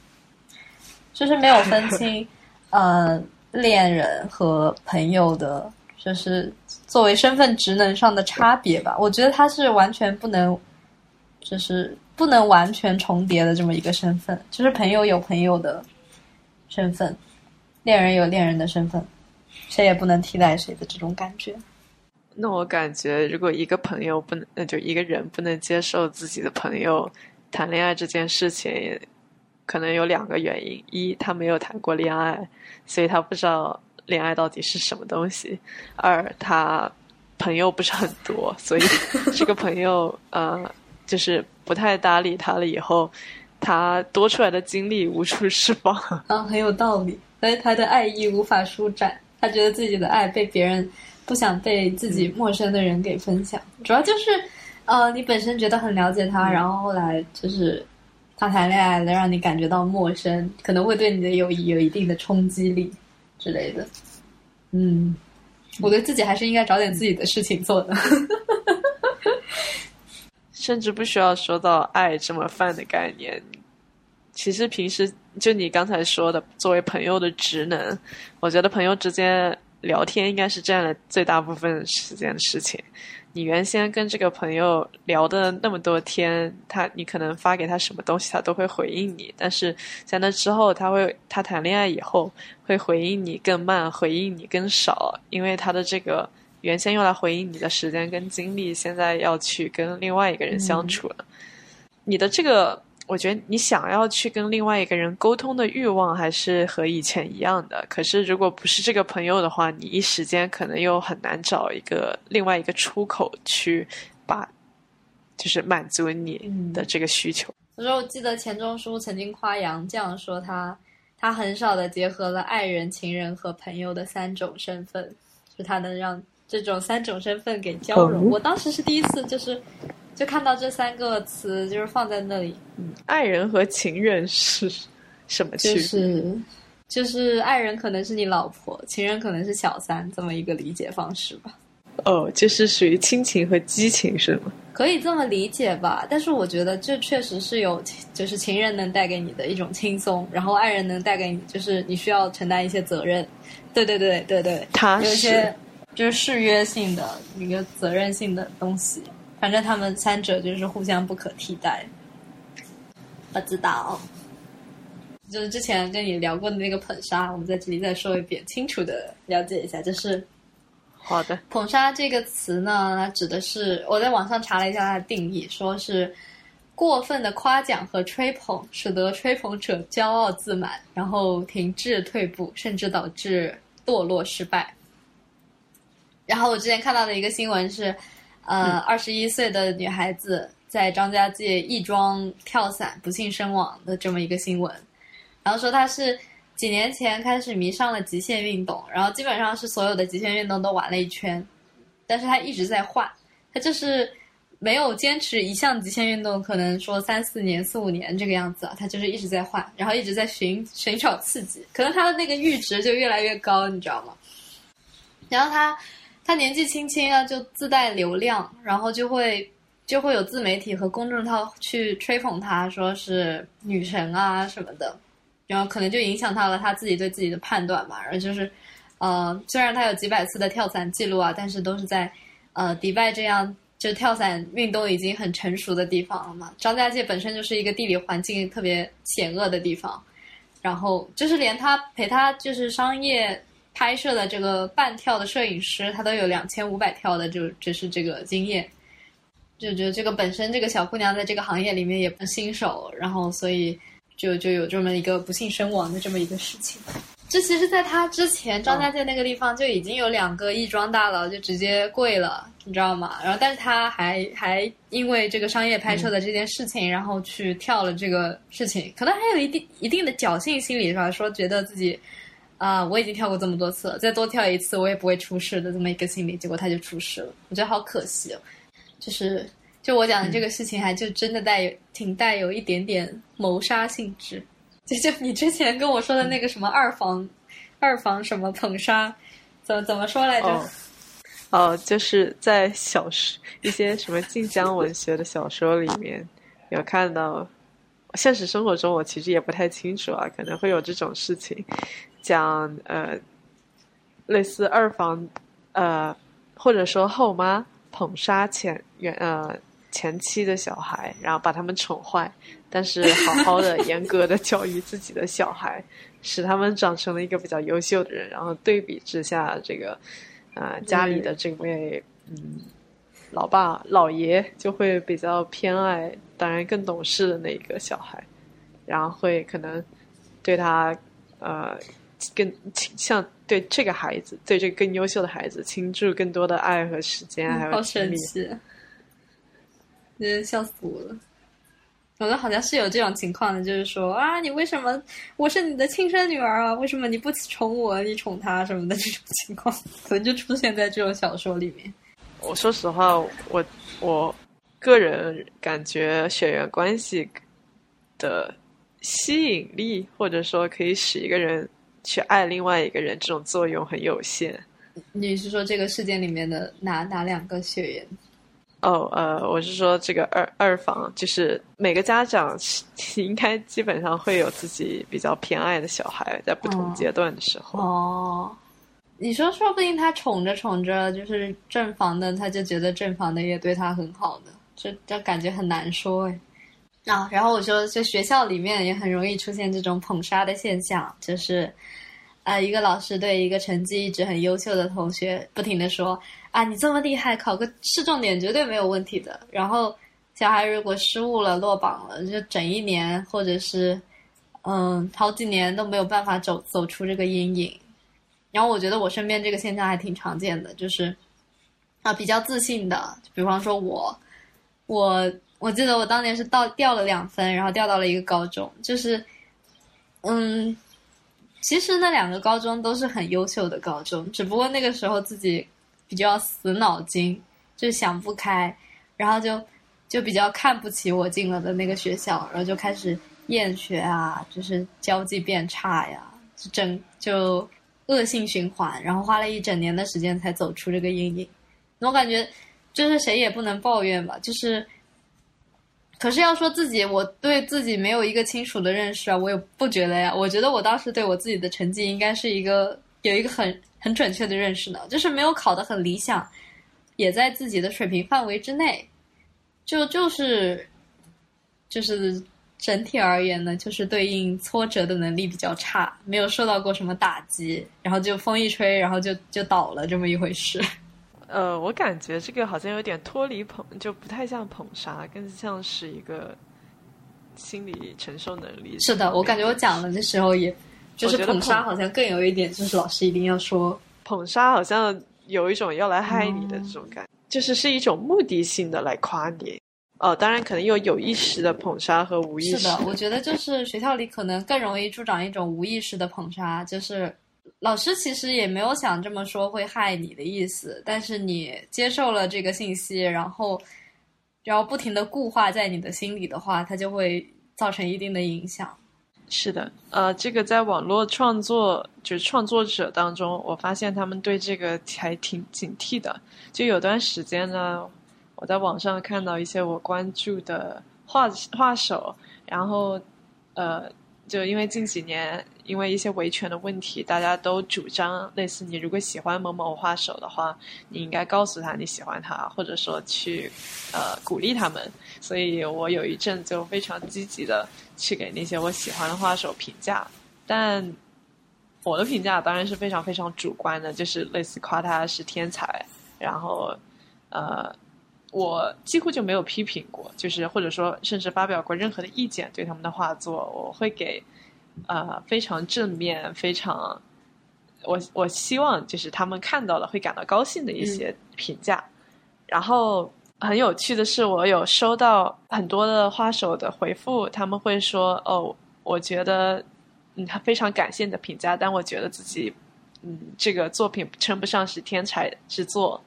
就是没有分清呃恋人和朋友的，就是作为身份职能上的差别吧。我觉得他是完全不能。就是不能完全重叠的这么一个身份，就是朋友有朋友的身份，恋人有恋人的身份，谁也不能替代谁的这种感觉。那我感觉，如果一个朋友不能，那就一个人不能接受自己的朋友谈恋爱这件事情，可能有两个原因：一，他没有谈过恋爱，所以他不知道恋爱到底是什么东西；二，他朋友不是很多，所以 这个朋友呃，就是不太搭理他了。以后他多出来的精力无处释放。啊，很有道理。所以他的爱意无法舒展，他觉得自己的爱被别人不想被自己陌生的人给分享。主要就是，呃，你本身觉得很了解他，然后后来就是他谈恋爱了，让你感觉到陌生，可能会对你的友谊有一定的冲击力之类的。嗯，我对自己还是应该找点自己的事情做的。甚至不需要说到爱这么泛的概念。其实平时就你刚才说的，作为朋友的职能，我觉得朋友之间聊天应该是占了最大部分时间的事情。你原先跟这个朋友聊的那么多天，他你可能发给他什么东西，他都会回应你。但是在那之后，他会他谈恋爱以后会回应你更慢，回应你更少，因为他的这个原先用来回应你的时间跟精力，现在要去跟另外一个人相处了。你的这个，我觉得你想要去跟另外一个人沟通的欲望还是和以前一样的。可是如果不是这个朋友的话，你一时间可能又很难找一个另外一个出口去把，就是满足你的这个需求。我说，我记得钱钟书曾经夸杨绛说他，他很少的结合了爱人、情人和朋友的三种身份，就他能让这种三种身份给交融。哦我当时是第一次，就是就看到这三个词就是放在那里，嗯爱人和情人是什么区别？就是就是爱人可能是你老婆，情人可能是小三，这么一个理解方式吧。哦，就是属于亲情和激情是吗？可以这么理解吧，但是我觉得这确实是有，就是情人能带给你的一种轻松，然后爱人能带给你，就是你需要承担一些责任。对对对对对，踏实有些就是誓约性的一个责任性的东西。反正他们三者就是互相不可替代。不知道，就是之前跟你聊过的那个捧杀，我们在这里再说一遍，清楚的了解一下，就是好的，捧杀这个词呢，它指的是我在网上查了一下它的定义，说是过分的夸奖和吹捧，使得吹捧者骄傲自满，然后停滞退步，甚至导致堕落失败。然后我之前看到的一个新闻是，呃，二十一岁的女孩子在张家界亦庄跳伞不幸身亡的这么一个新闻，然后说她是几年前开始迷上了极限运动，然后基本上是所有的极限运动都玩了一圈，但是她一直在换，她就是没有坚持一项极限运动，可能说三四年、四五年这个样子啊，她就是一直在换，然后一直在寻寻找刺激，可能她的那个阈值就越来越高，你知道吗？然后她。他年纪轻轻啊，就自带流量，然后就会就会有自媒体和公众号去吹捧他，说是女神啊什么的，然后可能就影响到了他自己对自己的判断嘛。然后就是，呃，虽然他有几百次的跳伞记录啊，但是都是在呃迪拜这样就跳伞运动已经很成熟的地方了嘛。张家界本身就是一个地理环境特别险恶的地方，然后就是连他陪他就是商业。拍摄的这个半跳的摄影师，他都有两千五百跳的，就只是这个经验。就觉得这个本身这个小姑娘在这个行业里面也不新手，然后所以就就有这么一个不幸身亡的这么一个事情。这其实，在他之前，张家界那个地方就已经有两个亦庄大佬就直接跪了，你知道吗？然后，但是他还还因为这个商业拍摄的这件事情，然后去跳了这个事情，可能还有一定一定的侥幸心理是吧？说觉得自己。啊，我已经跳过这么多次了，再多跳一次我也不会出事的这么一个心理，结果他就出事了，我觉得好可惜哦。就是，就我讲的这个事情，还就真的带有挺带有一点点谋杀性质。就就你之前跟我说的那个什么二房，二房什么捧杀，怎怎么说来着？哦，就是在小说一些什么晋江文学的小说里面有看到，现实生活中我其实也不太清楚啊，可能会有这种事情。讲呃，类似二房，呃，或者说后妈捧杀前原呃前妻的小孩，然后把他们宠坏，但是好好的 严格的教育自己的小孩，使他们长成了一个比较优秀的人。然后对比之下，这个啊家里的这位嗯老爸老爷就会比较偏爱，当然更懂事的那个小孩，然后会可能对他呃。更倾向对这个孩子，对这个更优秀的孩子倾注更多的爱和时间，还有好神奇，真的笑死我了！我觉得好像是有这种情况的，就是说啊，你为什么我是你的亲生女儿啊？为什么你不宠我，你宠他什么的这种情况，可能就出现在这种小说里面。我说实话，我我个人感觉血缘关系的吸引力，或者说可以使一个人。去爱另外一个人，这种作用很有限。你是说这个事件里面的哪哪两个血缘？哦，呃，我是说这个二二房，就是每个家长应该基本上会有自己比较偏爱的小孩，在不同阶段的时候。哦，你说说不定他宠着宠着，就是正房的，他就觉得正房的也对他很好的，这这感觉很难说哎。啊，然后我说，就学校里面也很容易出现这种捧杀的现象，就是，呃，一个老师对一个成绩一直很优秀的同学不停的说，啊，你这么厉害，考个市重点绝对没有问题的。然后小孩如果失误了，落榜了，就整一年或者是，嗯，好几年都没有办法走走出这个阴影。然后我觉得我身边这个现象还挺常见的，就是，啊，比较自信的，比方说我，我。我记得我当年是到掉了两分，然后掉到了一个高中，就是，嗯，其实那两个高中都是很优秀的高中，只不过那个时候自己比较死脑筋，就想不开，然后就就比较看不起我进了的那个学校，然后就开始厌学啊，就是交际变差呀，就整就恶性循环，然后花了一整年的时间才走出这个阴影。我感觉就是谁也不能抱怨吧，就是。可是要说自己，我对自己没有一个清楚的认识啊，我也不觉得呀。我觉得我当时对我自己的成绩应该是一个有一个很很准确的认识呢？就是没有考得很理想，也在自己的水平范围之内，就就是就是整体而言呢，就是对应挫折的能力比较差，没有受到过什么打击，然后就风一吹，然后就就倒了这么一回事。呃，我感觉这个好像有点脱离捧，就不太像捧杀，更像是一个心理承受能力。是的，我感觉我讲的那时候也。就是捧杀好像更有一点，就是老师一定要说捧杀，好像有一种要来害你的这种感觉，就是是一种目的性的来夸你。哦，当然可能有有意识的捧杀和无意识。是的，我觉得就是学校里可能更容易助长一种无意识的捧杀，就是老师其实也没有想这么说会害你的意思，但是你接受了这个信息，然后然后不停的固化在你的心里的话，它就会造成一定的影响。是的，呃，这个在网络创作就是创作者当中，我发现他们对这个还挺警惕的。就有段时间呢，我在网上看到一些我关注的画画手，然后，呃。就因为近几年，因为一些维权的问题，大家都主张类似：你如果喜欢某某画手的话，你应该告诉他你喜欢他，或者说去呃鼓励他们。所以我有一阵就非常积极的去给那些我喜欢的画手评价，但我的评价当然是非常非常主观的，就是类似夸他是天才，然后呃。我几乎就没有批评过，就是或者说甚至发表过任何的意见对他们的画作，我会给呃非常正面、非常我我希望就是他们看到了会感到高兴的一些评价。然后很有趣的是，我有收到很多的花手的回复，他们会说：“哦，我觉得嗯非常感谢你的评价，但我觉得自己嗯这个作品称不上是天才之作。”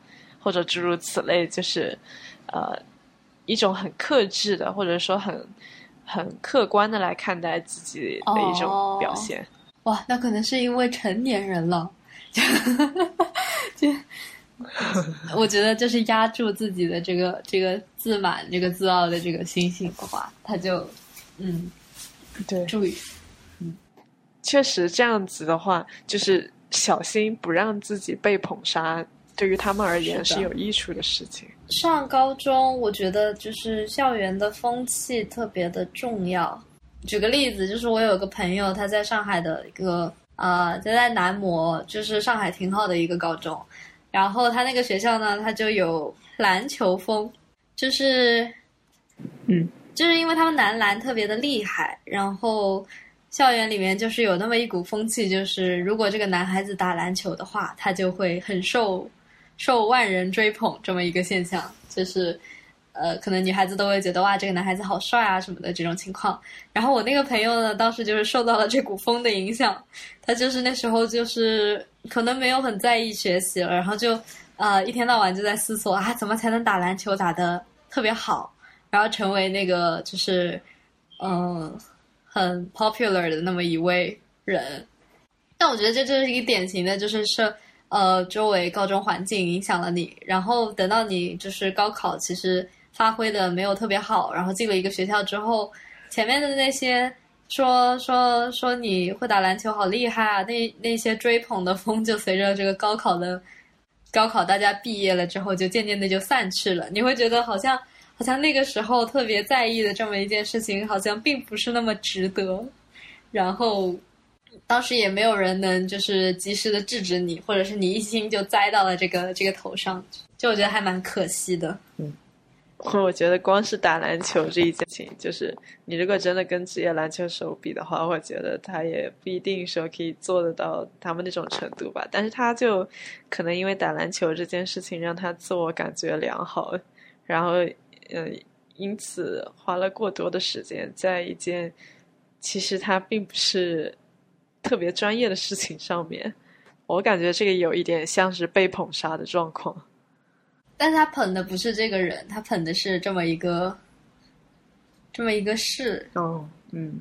或者诸如此类，就是，呃，一种很克制的，或者说很很客观的来看待自己的一种表现。哇，那可能是因为成年人了，就我觉得就是压住自己的这个这个自满、这个自傲的这个心性的话，他就嗯，对，注意，嗯，确实这样子的话，就是小心不让自己被捧杀。对于他们而言是有益处的事情。上高中，我觉得就是校园的风气特别的重要。举个例子，就是我有个朋友，他在上海的一个呃，他在南模，就是上海挺好的一个高中。然后他那个学校呢，他就有篮球风，就是嗯，就是因为他们男篮特别的厉害，然后校园里面就是有那么一股风气，就是如果这个男孩子打篮球的话，他就会很受。受万人追捧这么一个现象，就是，呃，可能女孩子都会觉得哇，这个男孩子好帅啊什么的这种情况。然后我那个朋友呢，当时就是受到了这股风的影响，他就是那时候就是可能没有很在意学习了，然后就呃一天到晚就在思索啊，怎么才能打篮球打得特别好，然后成为那个就是嗯很 popular 的那么一位人。但我觉得这就是一个典型的，就是社。呃，周围高中环境影响了你，然后等到你就是高考，其实发挥的没有特别好，然后进了一个学校之后，前面的那些说说说你会打篮球好厉害啊，那那些追捧的风就随着这个高考的高考，大家毕业了之后就渐渐的就散去了。你会觉得好像好像那个时候特别在意的这么一件事情，好像并不是那么值得，然后。当时也没有人能就是及时的制止你，或者是你一心就栽到了这个这个头上，就我觉得还蛮可惜的。嗯，我觉得光是打篮球这一件事情，就是你如果真的跟职业篮球手比的话，我觉得他也不一定说可以做得到他们那种程度吧。但是他就可能因为打篮球这件事情让他自我感觉良好，然后嗯，因此花了过多的时间在一件其实他并不是。特别专业的事情上面，我感觉这个有一点像是被捧杀的状况。但他捧的不是这个人，他捧的是这么一个，这么一个事。哦，嗯。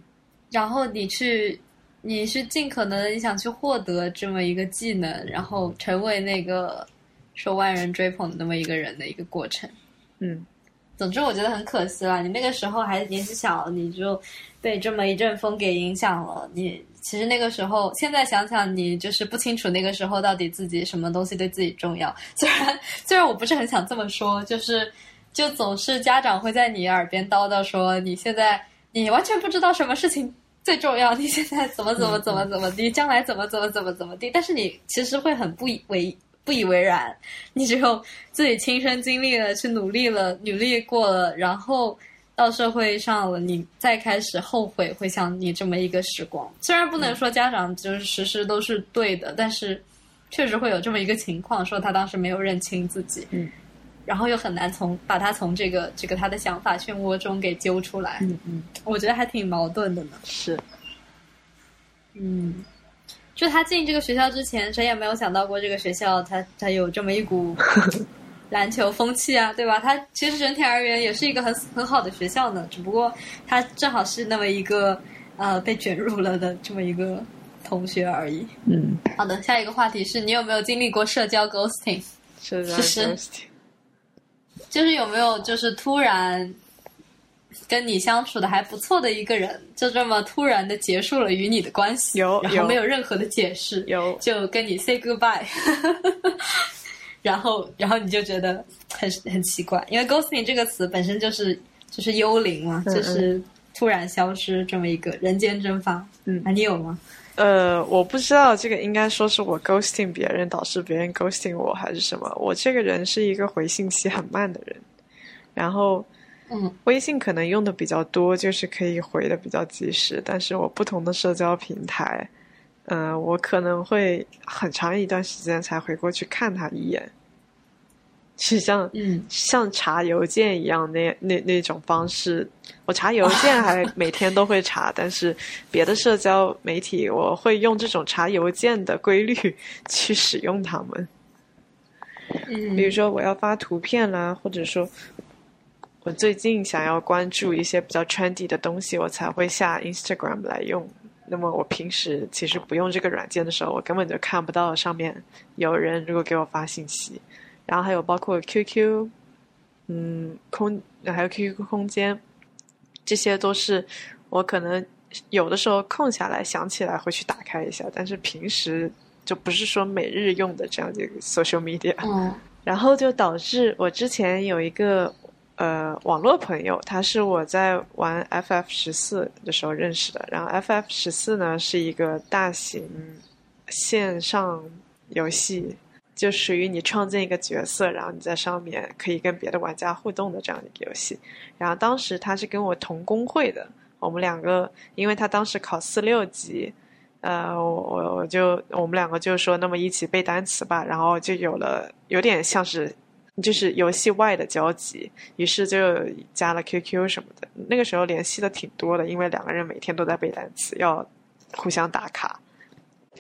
然后你去，你是尽可能你想去获得这么一个技能，然后成为那个受万人追捧的那么一个人的一个过程。嗯。总之，我觉得很可惜了。你那个时候还年纪小，你就。被这么一阵风给影响了。你其实那个时候，现在想想，你就是不清楚那个时候到底自己什么东西对自己重要。虽然虽然我不是很想这么说，就是就总是家长会在你耳边叨叨说，你现在你完全不知道什么事情最重要，你现在怎么怎么怎么怎么地，将来怎么怎么怎么怎么地。但是你其实会很不以为不以为然，你只有自己亲身经历了，去努力了，努力过了，然后到社会上了，你再开始后悔，会像你这么一个时光。虽然不能说家长就是时时都是对的，但是确实会有这么一个情况，说他当时没有认清自己，嗯，然后又很难从把他从这个这个他的想法漩涡中给揪出来，嗯嗯，我觉得还挺矛盾的呢。是，嗯，就他进这个学校之前，谁也没有想到过这个学校他他有这么一股 篮球风气啊，对吧？它其实整体而言也是一个很很好的学校呢，只不过他正好是那么一个呃被卷入了的这么一个同学而已。嗯，好的，下一个话题是你有没有经历过社交 ghosting？社交 ghosting 就是有没有就是突然跟你相处的还不错的一个人，就这么突然的结束了与你的关系，有然后没有任何的解释，有就跟你 say goodbye，然后然后你就觉得很很奇怪，因为 ghosting 这个词本身就是就是幽灵嘛，就是突然消失这么一个人间蒸发。嗯啊，你有吗？呃，我不知道这个应该说是我 ghosting 别人导致别人 ghosting 我还是什么。我这个人是一个回信息很慢的人，然后嗯微信可能用的比较多，就是可以回的比较及时。但是我不同的社交平台，嗯、我可能会很长一段时间才回过去看他一眼，是像嗯像查邮件一样那那那种方式。我查邮件还 每天都会查，但是别的社交媒体我会用这种查邮件的规律 去使用它们。嗯，比如说我要发图片啦，或者说我最近想要关注一些比较 trendy 的东西，我才会下 Instagram 来用。那么我平时其实不用这个软件的时候，我根本就看不到上面有人如果给我发信息。然后还有包括 QQ，嗯，空还有 QQ 空间，这些都是我可能有的时候空下来想起来会去打开一下，但是平时就不是说每日用的这样一个 social media。嗯然后就导致我之前有一个呃网络朋友，他是我在玩 FF 十四的时候认识的。然后 FF 十四呢是一个大型线上游戏，就属于你创建一个角色，然后你在上面可以跟别的玩家互动的这样一个游戏。然后当时他是跟我同工会的，我们两个，因为他当时考四六级。呃，我我我就我们两个就说，那么一起背单词吧，然后就有了有点像是就是游戏外的交集，于是就加了 QQ 什么的。那个时候联系的挺多的，因为两个人每天都在背单词，要互相打卡。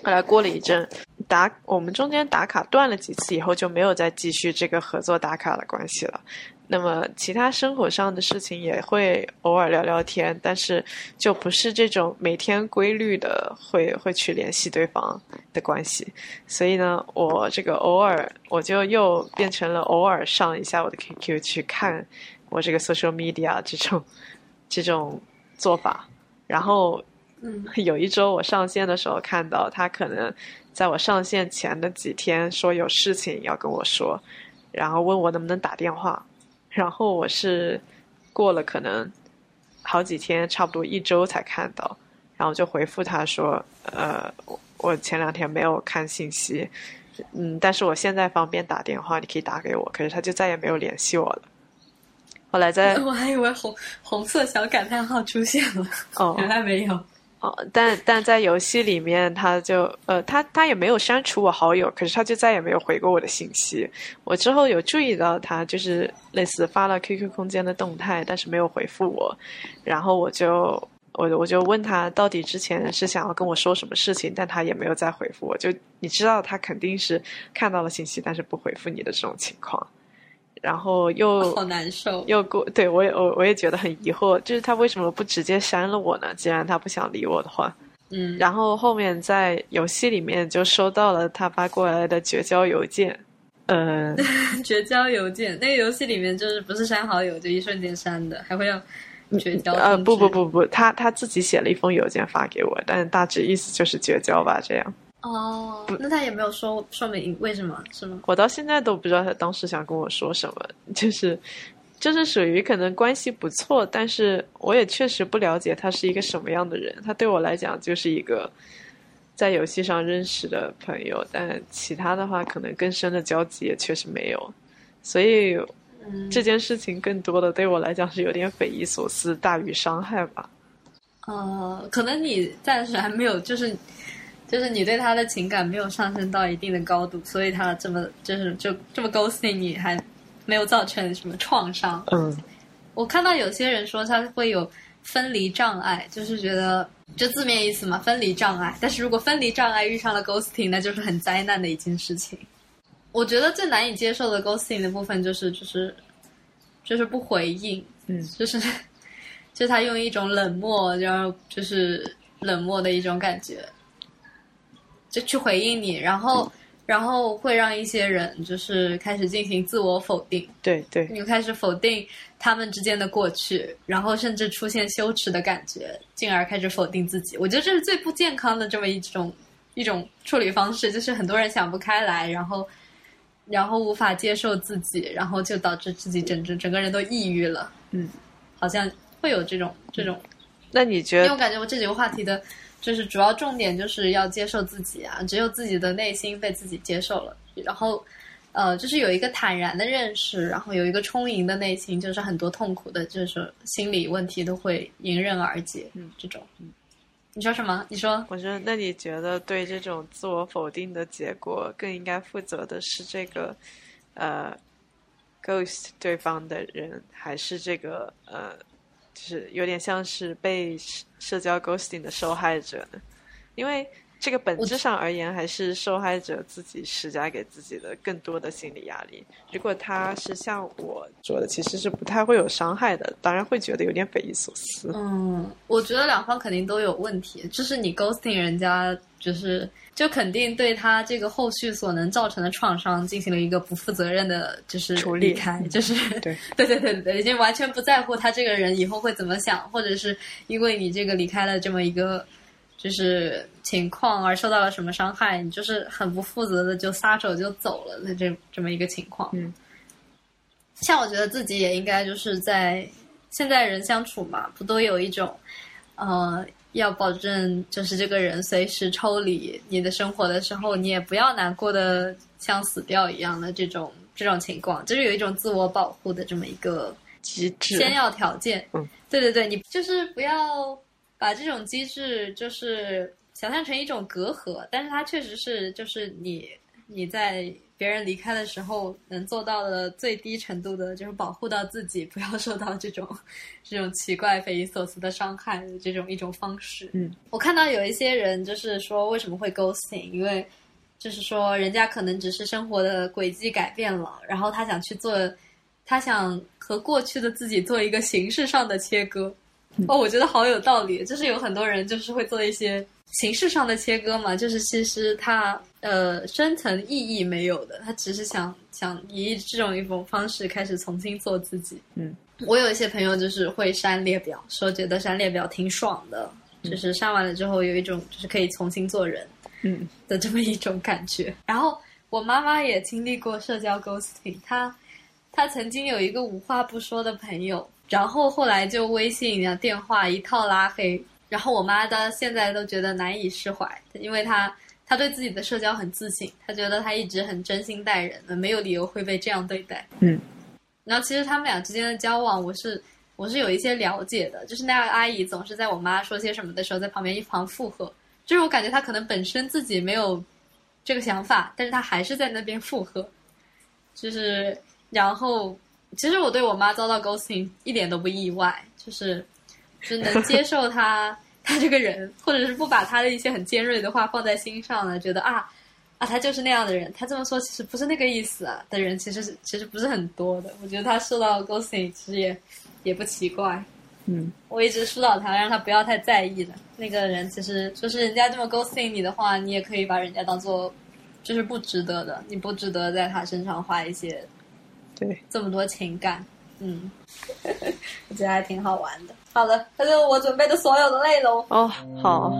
后来过了一阵，打我们中间打卡断了几次以后，就没有再继续这个合作打卡的关系了。那么其他生活上的事情也会偶尔聊聊天，但是就不是这种每天规律的会会去联系对方的关系。所以呢，我这个偶尔我就又变成了偶尔上一下我的 QQ 去看我这个 social media 这种这种做法。然后嗯 有一周我上线的时候看到他可能在我上线前的几天说有事情要跟我说，然后问我能不能打电话。然后我是过了可能好几天，差不多一周才看到，然后就回复他说，呃，我我前两天没有看信息，嗯，但是我现在方便打电话，你可以打给我。可是他就再也没有联系我了。后来在 我还以为红红色小感叹号出现了，哦原来没有。哦，但但在游戏里面，他就呃，他他也没有删除我好友，可是他就再也没有回过我的信息。我之后有注意到他，就是类似发了 QQ 空间的动态，但是没有回复我。然后我就我我就问他，到底之前是想要跟我说什么事情，但他也没有再回复我。就你知道，他肯定是看到了信息，但是不回复你的这种情况。然后又好难受。又过，对我也我我也觉得很疑惑，就是他为什么不直接删了我呢？既然他不想理我的话，嗯，然后后面在游戏里面就收到了他发过来的绝交邮件，嗯、绝交邮件那个游戏里面就是不是删好友就一瞬间删的，还会要绝交呃，不不不不，他他自己写了一封邮件发给我，但大致意思就是绝交吧，这样。哦，那他也没有说说明为什么是吗？我到现在都不知道他当时想跟我说什么，就是就是属于可能关系不错，但是我也确实不了解他是一个什么样的人。他对我来讲就是一个在游戏上认识的朋友，但其他的话可能更深的交集也确实没有，所以嗯，这件事情更多的对我来讲是有点匪夷所思大于伤害吧。呃，可能你暂时还没有，就是就是你对他的情感没有上升到一定的高度，所以他这么就是就这么 ghosting 你，还没有造成什么创伤。嗯我看到有些人说他会有分离障碍，就是觉得就字面意思嘛，分离障碍。但是如果分离障碍遇上了 ghosting，那就是很灾难的一件事情。我觉得最难以接受的 ghosting 的部分就是就是就是不回应，嗯 就是就他用一种冷漠，然后就是冷漠的一种感觉，就去回应你，然后然后会让一些人就是开始进行自我否定。对对，你就开始否定他们之间的过去，然后甚至出现羞耻的感觉，进而开始否定自己。我觉得这是最不健康的这么一种一种处理方式，就是很多人想不开来，然后然后无法接受自己，然后就导致自己整整整个人都抑郁了。嗯，好像会有这种这种，那你觉得因为我感觉我这几个话题的。就是主要重点就是要接受自己啊，只有自己的内心被自己接受了，然后，呃，就是有一个坦然的认识，然后有一个充盈的内心，就是很多痛苦的，就是心理问题都会迎刃而解。嗯，这种，嗯，你说什么？你说，我说，那你觉得对这种自我否定的结果更应该负责的是这个呃 ghost 对方的人，还是这个呃，就是有点像是被社社交 ghosting 的受害者呢？因为这个本质上而言，还是受害者自己施加给自己的更多的心理压力。如果他是像我做的，其实是不太会有伤害的，当然会觉得有点匪夷所思。嗯，我觉得两方肯定都有问题，就是你 ghosting 人家，就是就肯定对他这个后续所能造成的创伤进行了一个不负责任的，就是处理离开，就是对 对对对对，已经完全不在乎他这个人以后会怎么想，或者是因为你这个离开了这么一个就是情况而受到了什么伤害，你就是很不负责的就撒手就走了的这这么一个情况。嗯，像我觉得自己也应该就是在现在人相处嘛，不都有一种呃。要保证，就是这个人随时抽离你的生活的时候，你也不要难过的像死掉一样的这种这种情况，就是有一种自我保护的这么一个机制先要条件。嗯，对对对，你就是不要把这种机制就是想象成一种隔阂，但是它确实是就是你你在别人离开的时候能做到的最低程度的，就是保护到自己，不要受到这种这种奇怪、匪夷所思的伤害的这种一种方式。嗯，我看到有一些人就是说为什么会 ghosting，因为就是说人家可能只是生活的轨迹改变了，然后他想去做，他想和过去的自己做一个形式上的切割。哦，我觉得好有道理，就是有很多人就是会做一些形式上的切割嘛，就是其实他呃深层意义没有的，他只是想想以这种一种方式开始重新做自己。嗯，我有一些朋友就是会删列表，说觉得删列表挺爽的，就是删完了之后有一种就是可以重新做人嗯的这么一种感觉。然后我妈妈也经历过社交 ghosting，她她曾经有一个无话不说的朋友。然后后来就微信啊、电话一套拉黑，然后我妈到现在都觉得难以释怀，因为她她对自己的社交很自信，她觉得她一直很真心待人，没有理由会被这样对待。嗯，然后其实他们俩之间的交往，我是我是有一些了解的，就是那个阿姨总是在我妈说些什么的时候，在旁边一旁附和，就是我感觉她可能本身自己没有这个想法，但是她还是在那边附和，就是然后。其实我对我妈遭到 ghosting 一点都不意外，就是是能接受她 她这个人，或者是不把她的一些很尖锐的话放在心上呢，觉得啊啊她就是那样的人，她这么说其实不是那个意思啊的人，其实是其实不是很多的。我觉得她受到 ghosting 其实也也不奇怪。嗯，我一直疏导他，让他不要太在意的。那个人其实就是人家这么 ghosting 你的话，你也可以把人家当做就是不值得的，你不值得在他身上花一些。对，这么多情感，嗯，我觉得还挺好玩的。好了，这就是我准备的所有的内容。哦，好，